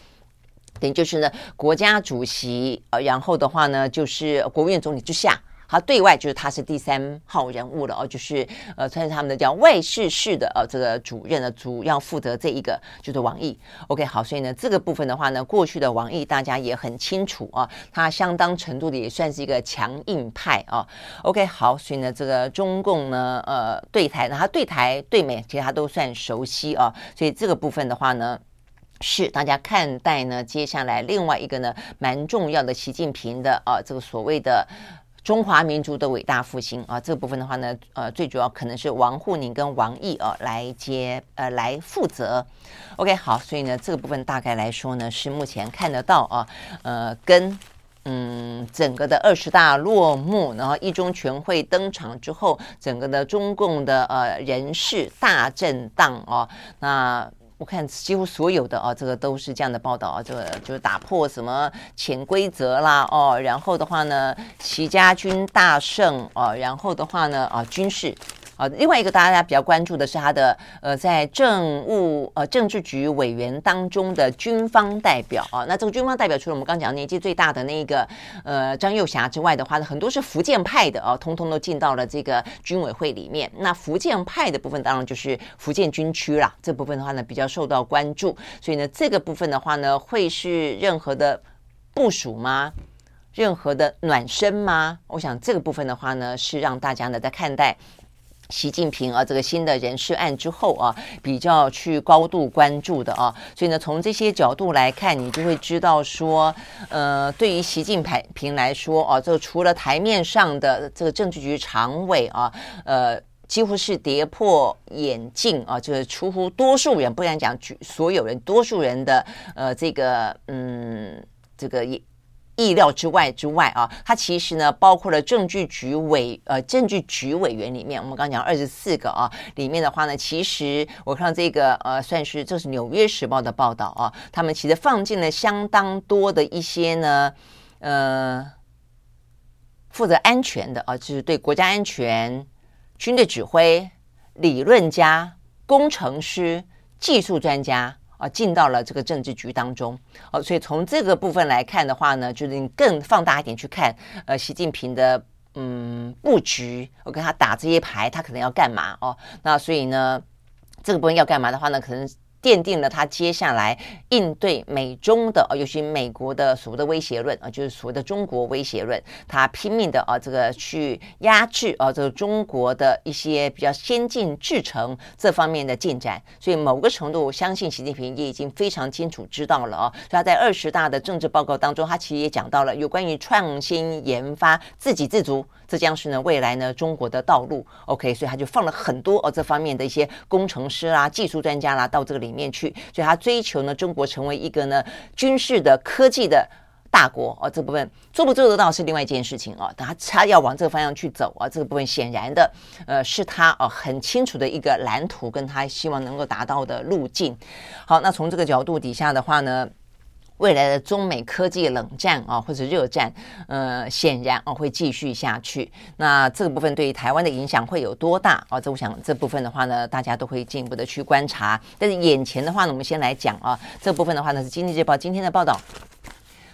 等于就是呢，国家主席呃，然后的话呢，就是国务院总理之下。他对外就是他是第三号人物了哦，就是呃，算是他们的叫外事室的呃这个主任呢，主要负责这一个就是王毅。OK，好，所以呢这个部分的话呢，过去的王毅大家也很清楚啊，他相当程度的也算是一个强硬派啊。OK，好，所以呢这个中共呢呃对台，那他对台对美其实他都算熟悉啊，所以这个部分的话呢是大家看待呢接下来另外一个呢蛮重要的习近平的啊这个所谓的。中华民族的伟大复兴啊，这个部分的话呢，呃，最主要可能是王沪宁跟王毅啊来接呃来负责。OK，好，所以呢，这个部分大概来说呢，是目前看得到啊，呃，跟嗯整个的二十大落幕，然后一中全会登场之后，整个的中共的呃人事大震荡啊，那。我看几乎所有的啊，这个都是这样的报道啊，这个就是打破什么潜规则啦哦，然后的话呢，齐家军大胜啊，然后的话呢啊，军事。啊，另外一个大家比较关注的是他的呃，在政务呃政治局委员当中的军方代表啊，那这个军方代表除了我们刚讲年纪最大的那个呃张幼霞之外的话呢，很多是福建派的啊，通通都进到了这个军委会里面。那福建派的部分当然就是福建军区啦，这部分的话呢比较受到关注，所以呢这个部分的话呢会是任何的部署吗？任何的暖身吗？我想这个部分的话呢是让大家呢在看待。习近平啊，这个新的人事案之后啊，比较去高度关注的啊，所以呢，从这些角度来看，你就会知道说，呃，对于习近平来说啊，这除了台面上的这个政治局常委啊，呃，几乎是跌破眼镜啊，就是出乎多数人，不敢讲所有人，多数人的呃这个嗯这个也。意料之外之外啊，它其实呢包括了证据局委呃证据局委员里面，我们刚刚讲二十四个啊，里面的话呢，其实我看到这个呃算是这是《纽约时报》的报道啊，他们其实放进了相当多的一些呢呃负责安全的啊，就是对国家安全、军队指挥、理论家、工程师、技术专家。啊，进到了这个政治局当中，哦，所以从这个部分来看的话呢，就是你更放大一点去看，呃，习近平的嗯布局，我跟他打这些牌，他可能要干嘛哦？那所以呢，这个部分要干嘛的话呢，可能。奠定了他接下来应对美中的，尤其美国的所谓的威胁论啊，就是所谓的中国威胁论，他拼命的啊，这个去压制啊，这个中国的一些比较先进制程这方面的进展。所以某个程度，我相信习近平也已经非常清楚知道了啊。所以他在二十大的政治报告当中，他其实也讲到了有关于创新研发自给自足。这将是呢未来呢中国的道路，OK，所以他就放了很多哦这方面的一些工程师啦、技术专家啦到这个里面去，所以他追求呢中国成为一个呢军事的科技的大国哦，这部分做不做得到是另外一件事情哦，他他要往这个方向去走啊，这个部分显然的呃是他哦很清楚的一个蓝图，跟他希望能够达到的路径。好，那从这个角度底下的话呢。未来的中美科技冷战啊，或者热战，呃，显然啊会继续下去。那这个部分对于台湾的影响会有多大啊？这我想这部分的话呢，大家都会进一步的去观察。但是眼前的话呢，我们先来讲啊，这部分的话呢是《经济日报》今天的报道。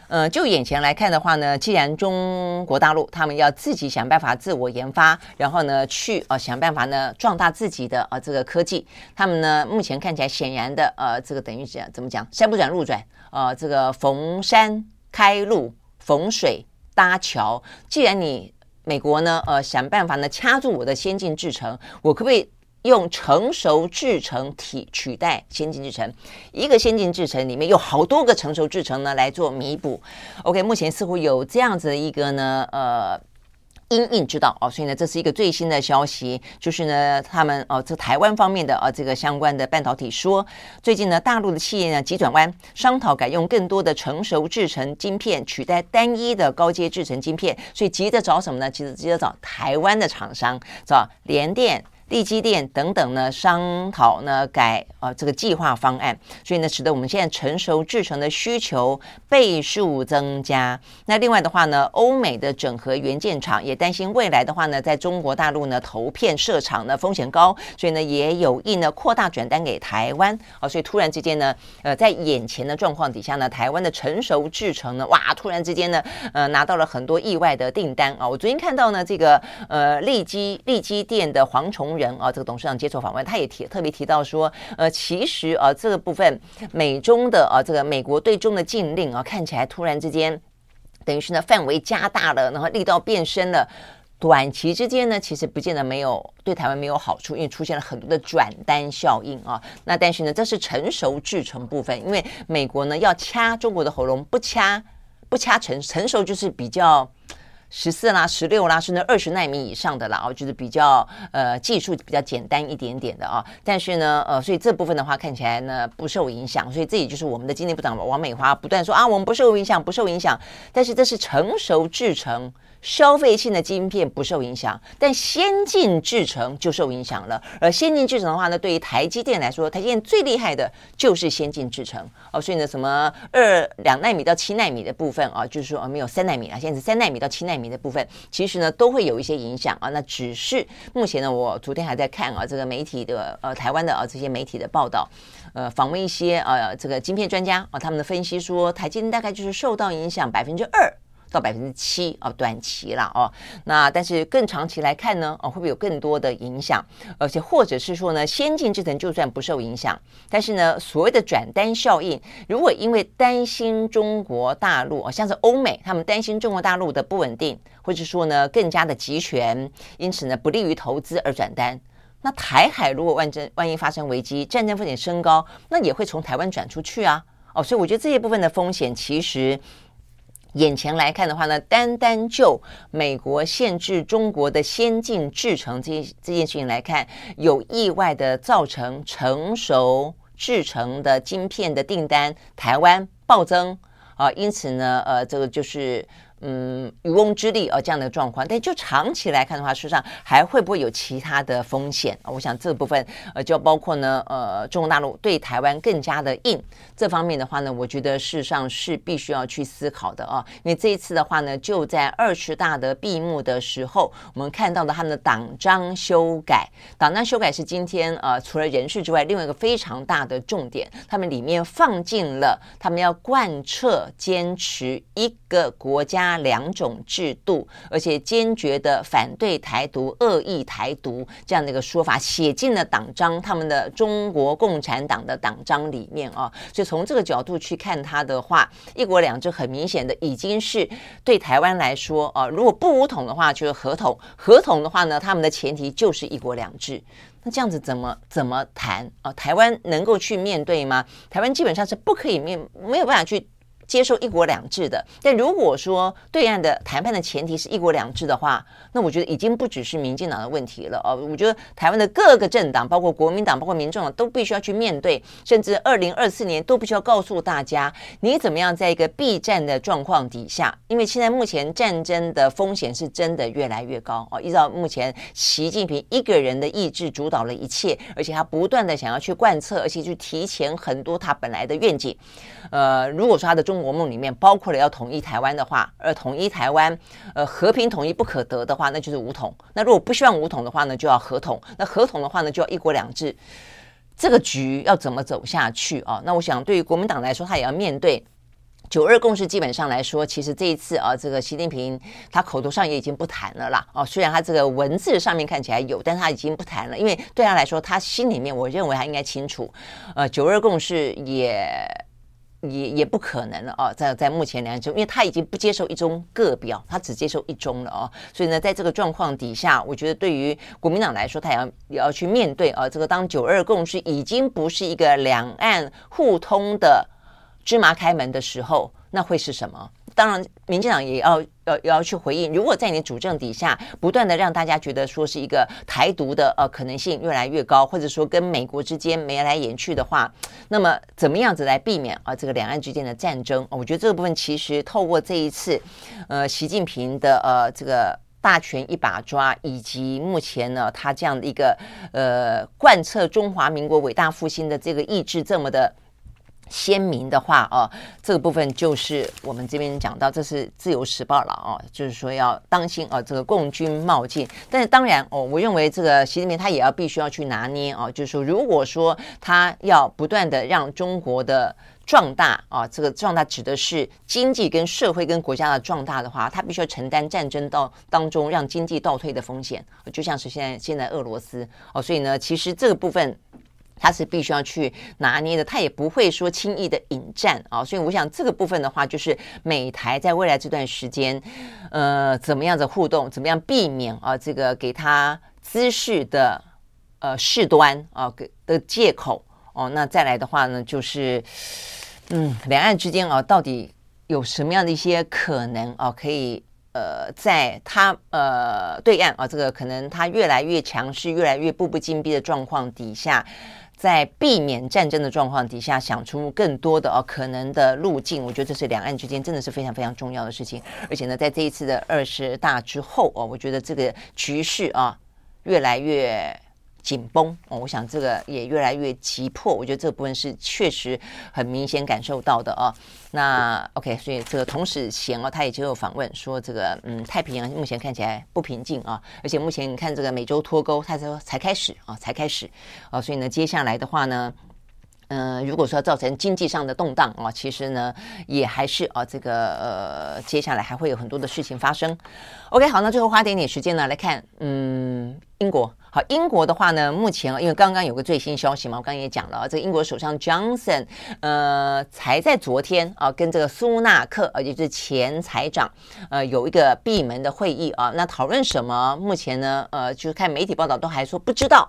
呃，就眼前来看的话呢，既然中国大陆他们要自己想办法自我研发，然后呢去呃想办法呢壮大自己的呃这个科技，他们呢目前看起来显然的呃这个等于是怎么讲？山不转路转，呃这个逢山开路，逢水搭桥。既然你美国呢呃想办法呢掐住我的先进制程，我可不可以？用成熟制程体取代先进制程，一个先进制程里面有好多个成熟制程呢来做弥补。OK，目前似乎有这样子的一个呢，呃，因应之道哦，所以呢，这是一个最新的消息，就是呢，他们哦，这台湾方面的啊，这个相关的半导体说，最近呢，大陆的企业呢急转弯，商讨改用更多的成熟制成晶片取代单一的高阶制成晶片，所以急着找什么呢？急着急着找台湾的厂商，找联电。力积电等等呢，商讨呢改呃这个计划方案，所以呢，使得我们现在成熟制成的需求倍数增加。那另外的话呢，欧美的整合元件厂也担心未来的话呢，在中国大陆呢投片设厂呢风险高，所以呢也有意呢扩大转单给台湾啊。所以突然之间呢，呃，在眼前的状况底下呢，台湾的成熟制成呢，哇，突然之间呢，呃，拿到了很多意外的订单啊。我昨天看到呢，这个呃力积力积电的黄崇人啊，这个董事长接受访问，他也提特别提到说，呃，其实啊，这个部分美中的啊，这个美国对中的禁令啊，看起来突然之间，等于是呢范围加大了，然后力道变深了。短期之间呢，其实不见得没有对台湾没有好处，因为出现了很多的转单效应啊。那但是呢，这是成熟制程部分，因为美国呢要掐中国的喉咙，不掐不掐成成熟就是比较。十四啦，十六啦，甚至二十纳米以上的啦，哦，就是比较呃技术比较简单一点点的啊。但是呢，呃，所以这部分的话看起来呢不受影响。所以这也就是我们的经济部长王美华不断说啊，我们不受影响，不受影响。但是这是成熟制成。消费性的晶片不受影响，但先进制程就受影响了。而先进制程的话呢，对于台积电来说，台积电最厉害的就是先进制程哦。所以呢，什么二两纳米到七纳米的部分啊，就是说没有三纳米啊，现在是三纳米到七纳米的部分，其实呢都会有一些影响啊。那只是目前呢，我昨天还在看啊，这个媒体的呃台湾的啊这些媒体的报道，呃访问一些呃这个晶片专家啊，他们的分析说，台积电大概就是受到影响百分之二。到百分之七哦，短期了哦。那但是更长期来看呢，哦，会不会有更多的影响？而且或者是说呢，先进制程就算不受影响，但是呢，所谓的转单效应，如果因为担心中国大陆啊，像是欧美，他们担心中国大陆的不稳定，或者说呢更加的集权，因此呢不利于投资而转单。那台海如果万真万一发生危机，战争风险升高，那也会从台湾转出去啊。哦，所以我觉得这些部分的风险其实。眼前来看的话呢，单单就美国限制中国的先进制程这这件事情来看，有意外的造成成熟制程的晶片的订单台湾暴增啊，因此呢，呃，这个就是。嗯，渔翁之利啊，这样的状况，但就长期来看的话，事实上还会不会有其他的风险？我想这部分呃，就包括呢，呃，中国大陆对台湾更加的硬这方面的话呢，我觉得事实上是必须要去思考的啊。因为这一次的话呢，就在二十大的闭幕的时候，我们看到了他们的党章修改，党章修改是今天呃，除了人事之外，另外一个非常大的重点，他们里面放进了他们要贯彻坚持一个国家。两种制度，而且坚决的反对台独、恶意台独这样的一个说法，写进了党章，他们的中国共产党的党章里面啊。所以从这个角度去看他的话，一国两制很明显的已经是对台湾来说啊，如果不武统的话就是合统，合统的话呢，他们的前提就是一国两制。那这样子怎么怎么谈啊？台湾能够去面对吗？台湾基本上是不可以面，没有办法去。接受一国两制的，但如果说对岸的谈判的前提是一国两制的话，那我觉得已经不只是民进党的问题了哦。我觉得台湾的各个政党，包括国民党、包括民众党，都必须要去面对，甚至二零二四年都必须要告诉大家，你怎么样在一个避战的状况底下，因为现在目前战争的风险是真的越来越高哦。依照目前习近平一个人的意志主导了一切，而且他不断的想要去贯彻，而且去提前很多他本来的愿景。呃，如果说他的中国梦里面包括了要统一台湾的话，而统一台湾，呃，和平统一不可得的话，那就是武统。那如果不希望武统的话呢，就要合统。那合统的话呢，就要一国两制。这个局要怎么走下去啊？那我想，对于国民党来说，他也要面对九二共识。基本上来说，其实这一次啊，这个习近平他口头上也已经不谈了啦。哦，虽然他这个文字上面看起来有，但他已经不谈了，因为对他来说，他心里面我认为他应该清楚，呃，九二共识也。也也不可能了哦，在在目前两中，因为他已经不接受一中个表，他只接受一中了哦，所以呢，在这个状况底下，我觉得对于国民党来说，他也要也要去面对啊，这个当九二共识已经不是一个两岸互通的芝麻开门的时候，那会是什么？当然，民进党也要要要去回应。如果在你主政底下，不断的让大家觉得说是一个台独的呃可能性越来越高，或者说跟美国之间眉来眼去的话，那么怎么样子来避免啊、呃、这个两岸之间的战争？我觉得这个部分其实透过这一次呃习近平的呃这个大权一把抓，以及目前呢他这样的一个呃贯彻中华民国伟大复兴的这个意志这么的。鲜明的话哦，这个部分就是我们这边讲到，这是自由时报了哦，就是说要当心哦，这个共军冒进。但是当然哦，我认为这个习近平他也要必须要去拿捏哦，就是说如果说他要不断的让中国的壮大啊，这个壮大指的是经济跟社会跟国家的壮大的话，他必须要承担战争到当中让经济倒退的风险，就像是现在现在俄罗斯哦，所以呢，其实这个部分。他是必须要去拿捏的，他也不会说轻易的引战啊，所以我想这个部分的话，就是美台在未来这段时间，呃，怎么样的互动，怎么样避免啊这个给他姿势的呃事端啊给的借口哦，那再来的话呢，就是嗯，两岸之间啊，到底有什么样的一些可能啊，可以呃，在他呃对岸啊，这个可能他越来越强势，越来越步步紧逼的状况底下。在避免战争的状况底下，想出更多的哦可能的路径，我觉得这是两岸之间真的是非常非常重要的事情。而且呢，在这一次的二十大之后哦，我觉得这个局势啊越来越。紧绷哦，我想这个也越来越急迫，我觉得这个部分是确实很明显感受到的哦。那 OK，所以这个同时前哦，他也接受访问说，这个嗯，太平洋目前看起来不平静啊，而且目前你看这个美洲脱钩，他说才开始啊，才开始啊，所以呢，接下来的话呢。嗯、如果说造成经济上的动荡啊，其实呢，也还是啊，这个呃，接下来还会有很多的事情发生。OK，好，那最后花点点时间呢来看，嗯，英国。好，英国的话呢，目前因为刚刚有个最新消息嘛，我刚刚也讲了，这个英国首相 Johnson，呃，才在昨天啊，跟这个苏纳克，也就是前财长，呃，有一个闭门的会议啊，那讨论什么？目前呢，呃，就是看媒体报道都还说不知道。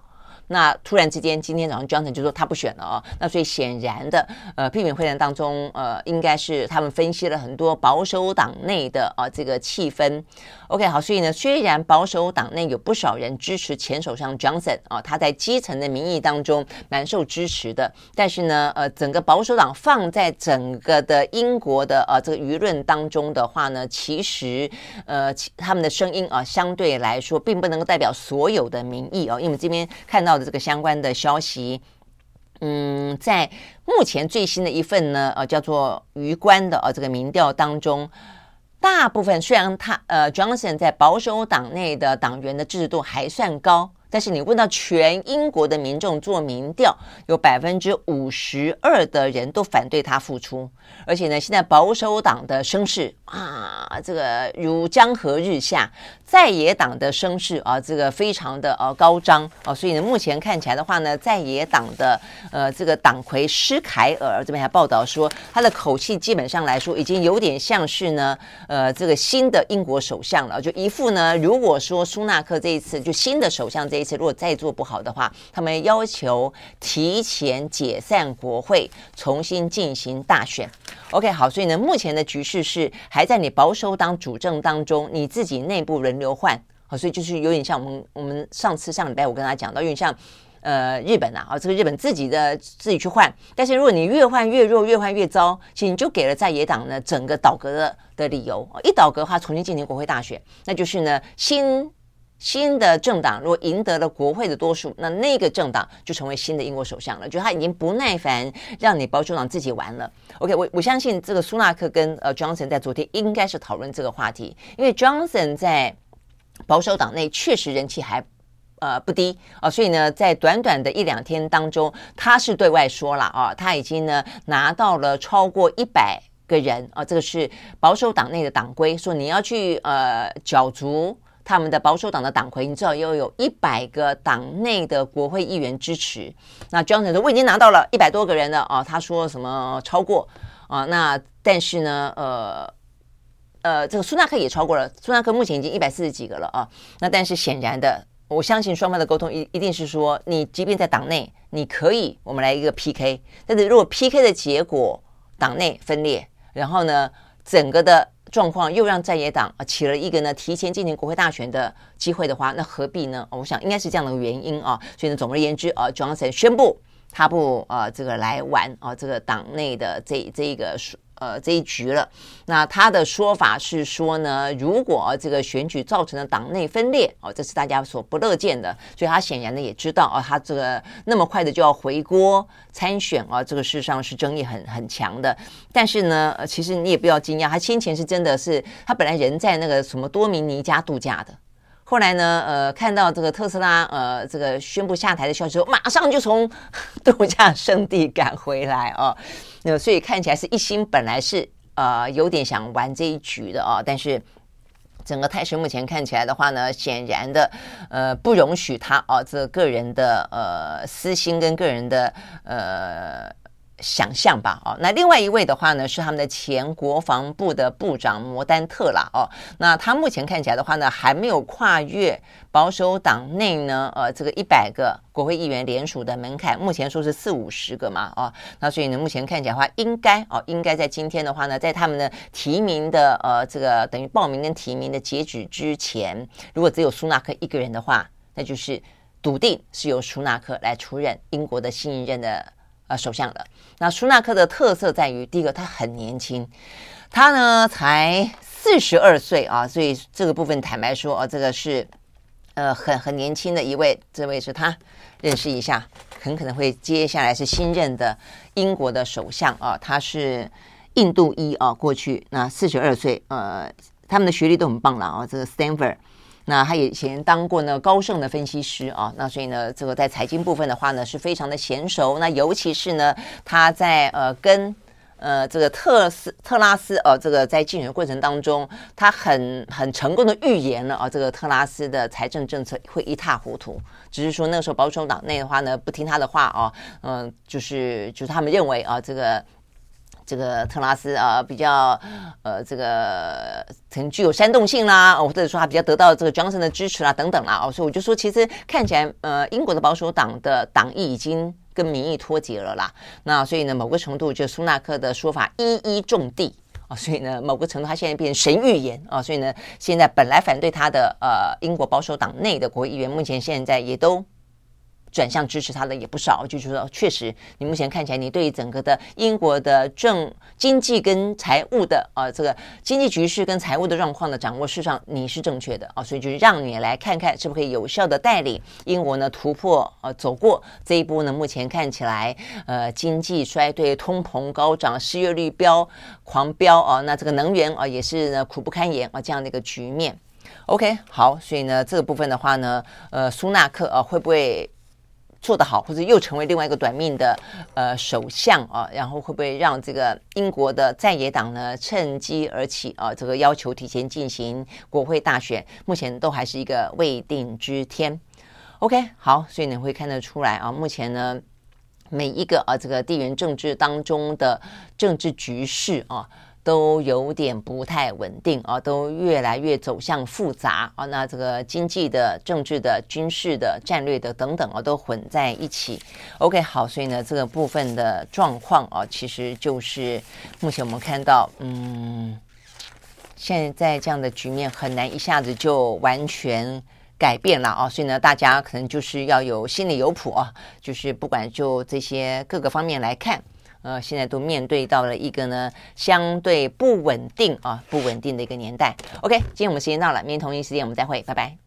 那突然之间今天早上 Johnson 就说他不选了哦，那所以显然的，呃，避免会谈当中，呃，应该是他们分析了很多保守党内的啊、呃、这个气氛。OK，好，所以呢，虽然保守党内有不少人支持前首相 Johnson 啊、他在基层的民意当中蛮受支持的，但是呢，呃，整个保守党放在整个的英国的呃这个舆论当中的话呢，其实呃他们的声音啊、相对来说并不能够代表所有的民意哦、因为我们这边看到的这个相关的消息。嗯，在目前最新的一份呢，呃，叫做《鱼观》的呃这个民调当中，大部分虽然他呃，Johnson 在保守党内的党员的支持度还算高。但是你问到全英国的民众做民调，有百分之五十二的人都反对他复出，而且呢，现在保守党的声势啊，这个如江河日下，在野党的声势啊，这个非常的呃高涨啊，所以呢，目前看起来的话呢，在野党的呃这个党魁施凯尔这边还报道说，他的口气基本上来说已经有点像是呢呃这个新的英国首相了，就一副呢，如果说苏纳克这一次就新的首相这。这次如果再做不好的话，他们要求提前解散国会，重新进行大选。OK，好，所以呢，目前的局势是还在你保守党主政当中，你自己内部轮流换，好，所以就是有点像我们我们上次上礼拜我跟他讲到，有点像呃日本啊，啊，这个日本自己的自己去换，但是如果你越换越弱，越换越糟，其实你就给了在野党呢整个倒戈的的理由，一倒戈的话，重新进行国会大选，那就是呢新。新的政党如果赢得了国会的多数，那那个政党就成为新的英国首相了。就他已经不耐烦让你保守党自己玩了。OK，我我相信这个苏纳克跟呃 Johnson 在昨天应该是讨论这个话题，因为 Johnson 在保守党内确实人气还呃不低啊，所以呢，在短短的一两天当中，他是对外说了啊，他已经呢拿到了超过一百个人啊，这个是保守党内的党规，说你要去呃角逐。他们的保守党的党魁，你知道又有一百个党内的国会议员支持。那 Johnson 说我已经拿到了一百多个人了啊，他说什么超过啊？那但是呢，呃呃，这个苏纳克也超过了，苏纳克目前已经一百四十几个了啊。那但是显然的，我相信双方的沟通一一定是说，你即便在党内你可以，我们来一个 PK，但是如果 PK 的结果党内分裂，然后呢，整个的。状况又让在野党啊起了一个呢提前进行国会大选的机会的话，那何必呢？我想应该是这样的原因啊。所以呢，总而言之啊，Johnson 宣布他不啊这个来玩啊这个党内的这这一个呃，这一局了，那他的说法是说呢，如果这个选举造成了党内分裂，哦，这是大家所不乐见的，所以他显然呢也知道，哦，他这个那么快的就要回锅参选，啊，这个事实上是争议很很强的。但是呢，呃其实你也不要惊讶，他先前是真的是他本来人在那个什么多米尼加度假的，后来呢，呃，看到这个特斯拉呃这个宣布下台的消息后，马上就从 <laughs> 度假胜地赶回来哦。那所以看起来是一心本来是呃有点想玩这一局的啊，但是整个态势目前看起来的话呢，显然的呃不容许他啊这个人的呃私心跟个人的呃。想象吧，哦，那另外一位的话呢，是他们的前国防部的部长摩丹特啦，哦，那他目前看起来的话呢，还没有跨越保守党内呢，呃，这个一百个国会议员联署的门槛，目前说是四五十个嘛，哦，那所以呢，目前看起来的话，应该哦，应该在今天的话呢，在他们的提名的呃这个等于报名跟提名的截止之前，如果只有苏纳克一个人的话，那就是笃定是由苏纳克来出任英国的新一任的。呃，首相的那苏纳克的特色在于，第一个他很年轻，他呢才四十二岁啊，所以这个部分坦白说，啊，这个是呃很很年轻的一位，这位是他认识一下，很可能会接下来是新任的英国的首相啊，他是印度裔啊，过去那四十二岁，呃，他们的学历都很棒了啊，这个 Stanford。那他以前当过呢高盛的分析师啊，那所以呢，这个在财经部分的话呢，是非常的娴熟。那尤其是呢，他在呃跟呃这个特斯特拉斯呃这个在竞选过程当中，他很很成功的预言了啊，这个特拉斯的财政政策会一塌糊涂。只是说那个时候保守党内的话呢，不听他的话啊，嗯、就是就是他们认为啊，这个。这个特拉斯啊，比较呃，这个曾具有煽动性啦，或者说他比较得到这个 Johnson 的支持啦，等等啦，哦，所以我就说，其实看起来，呃，英国的保守党的党意已经跟民意脱节了啦。那所以呢，某个程度，就苏纳克的说法一一中的啊，所以呢，某个程度他现在变成神预言啊，所以呢，现在本来反对他的呃英国保守党内的国会议员，目前现在也都。转向支持他的也不少，就是说，确实，你目前看起来，你对于整个的英国的政经济跟财务的啊、呃，这个经济局势跟财务的状况的掌握，事实上你是正确的啊、所以就是让你来看看，是不是可以有效的带领英国呢突破呃走过这一波呢？目前看起来，呃，经济衰退、通膨高涨、失业率飙狂飙啊、那这个能源啊、也是呢苦不堪言啊、这样的一个局面。OK，好，所以呢这个部分的话呢，呃，苏纳克啊、呃、会不会？做得好，或者又成为另外一个短命的呃首相啊，然后会不会让这个英国的在野党呢趁机而起啊？这个要求提前进行国会大选，目前都还是一个未定之天。OK，好，所以你会看得出来啊，目前呢每一个啊这个地缘政治当中的政治局势啊。都有点不太稳定啊，都越来越走向复杂啊。那这个经济的、政治的、军事的、战略的等等啊，都混在一起。OK，好，所以呢，这个部分的状况啊，其实就是目前我们看到，嗯，现在这样的局面很难一下子就完全改变了啊。所以呢，大家可能就是要有心里有谱啊，就是不管就这些各个方面来看。呃，现在都面对到了一个呢相对不稳定啊，不稳定的一个年代。OK，今天我们时间到了，明天同一时间我们再会，拜拜。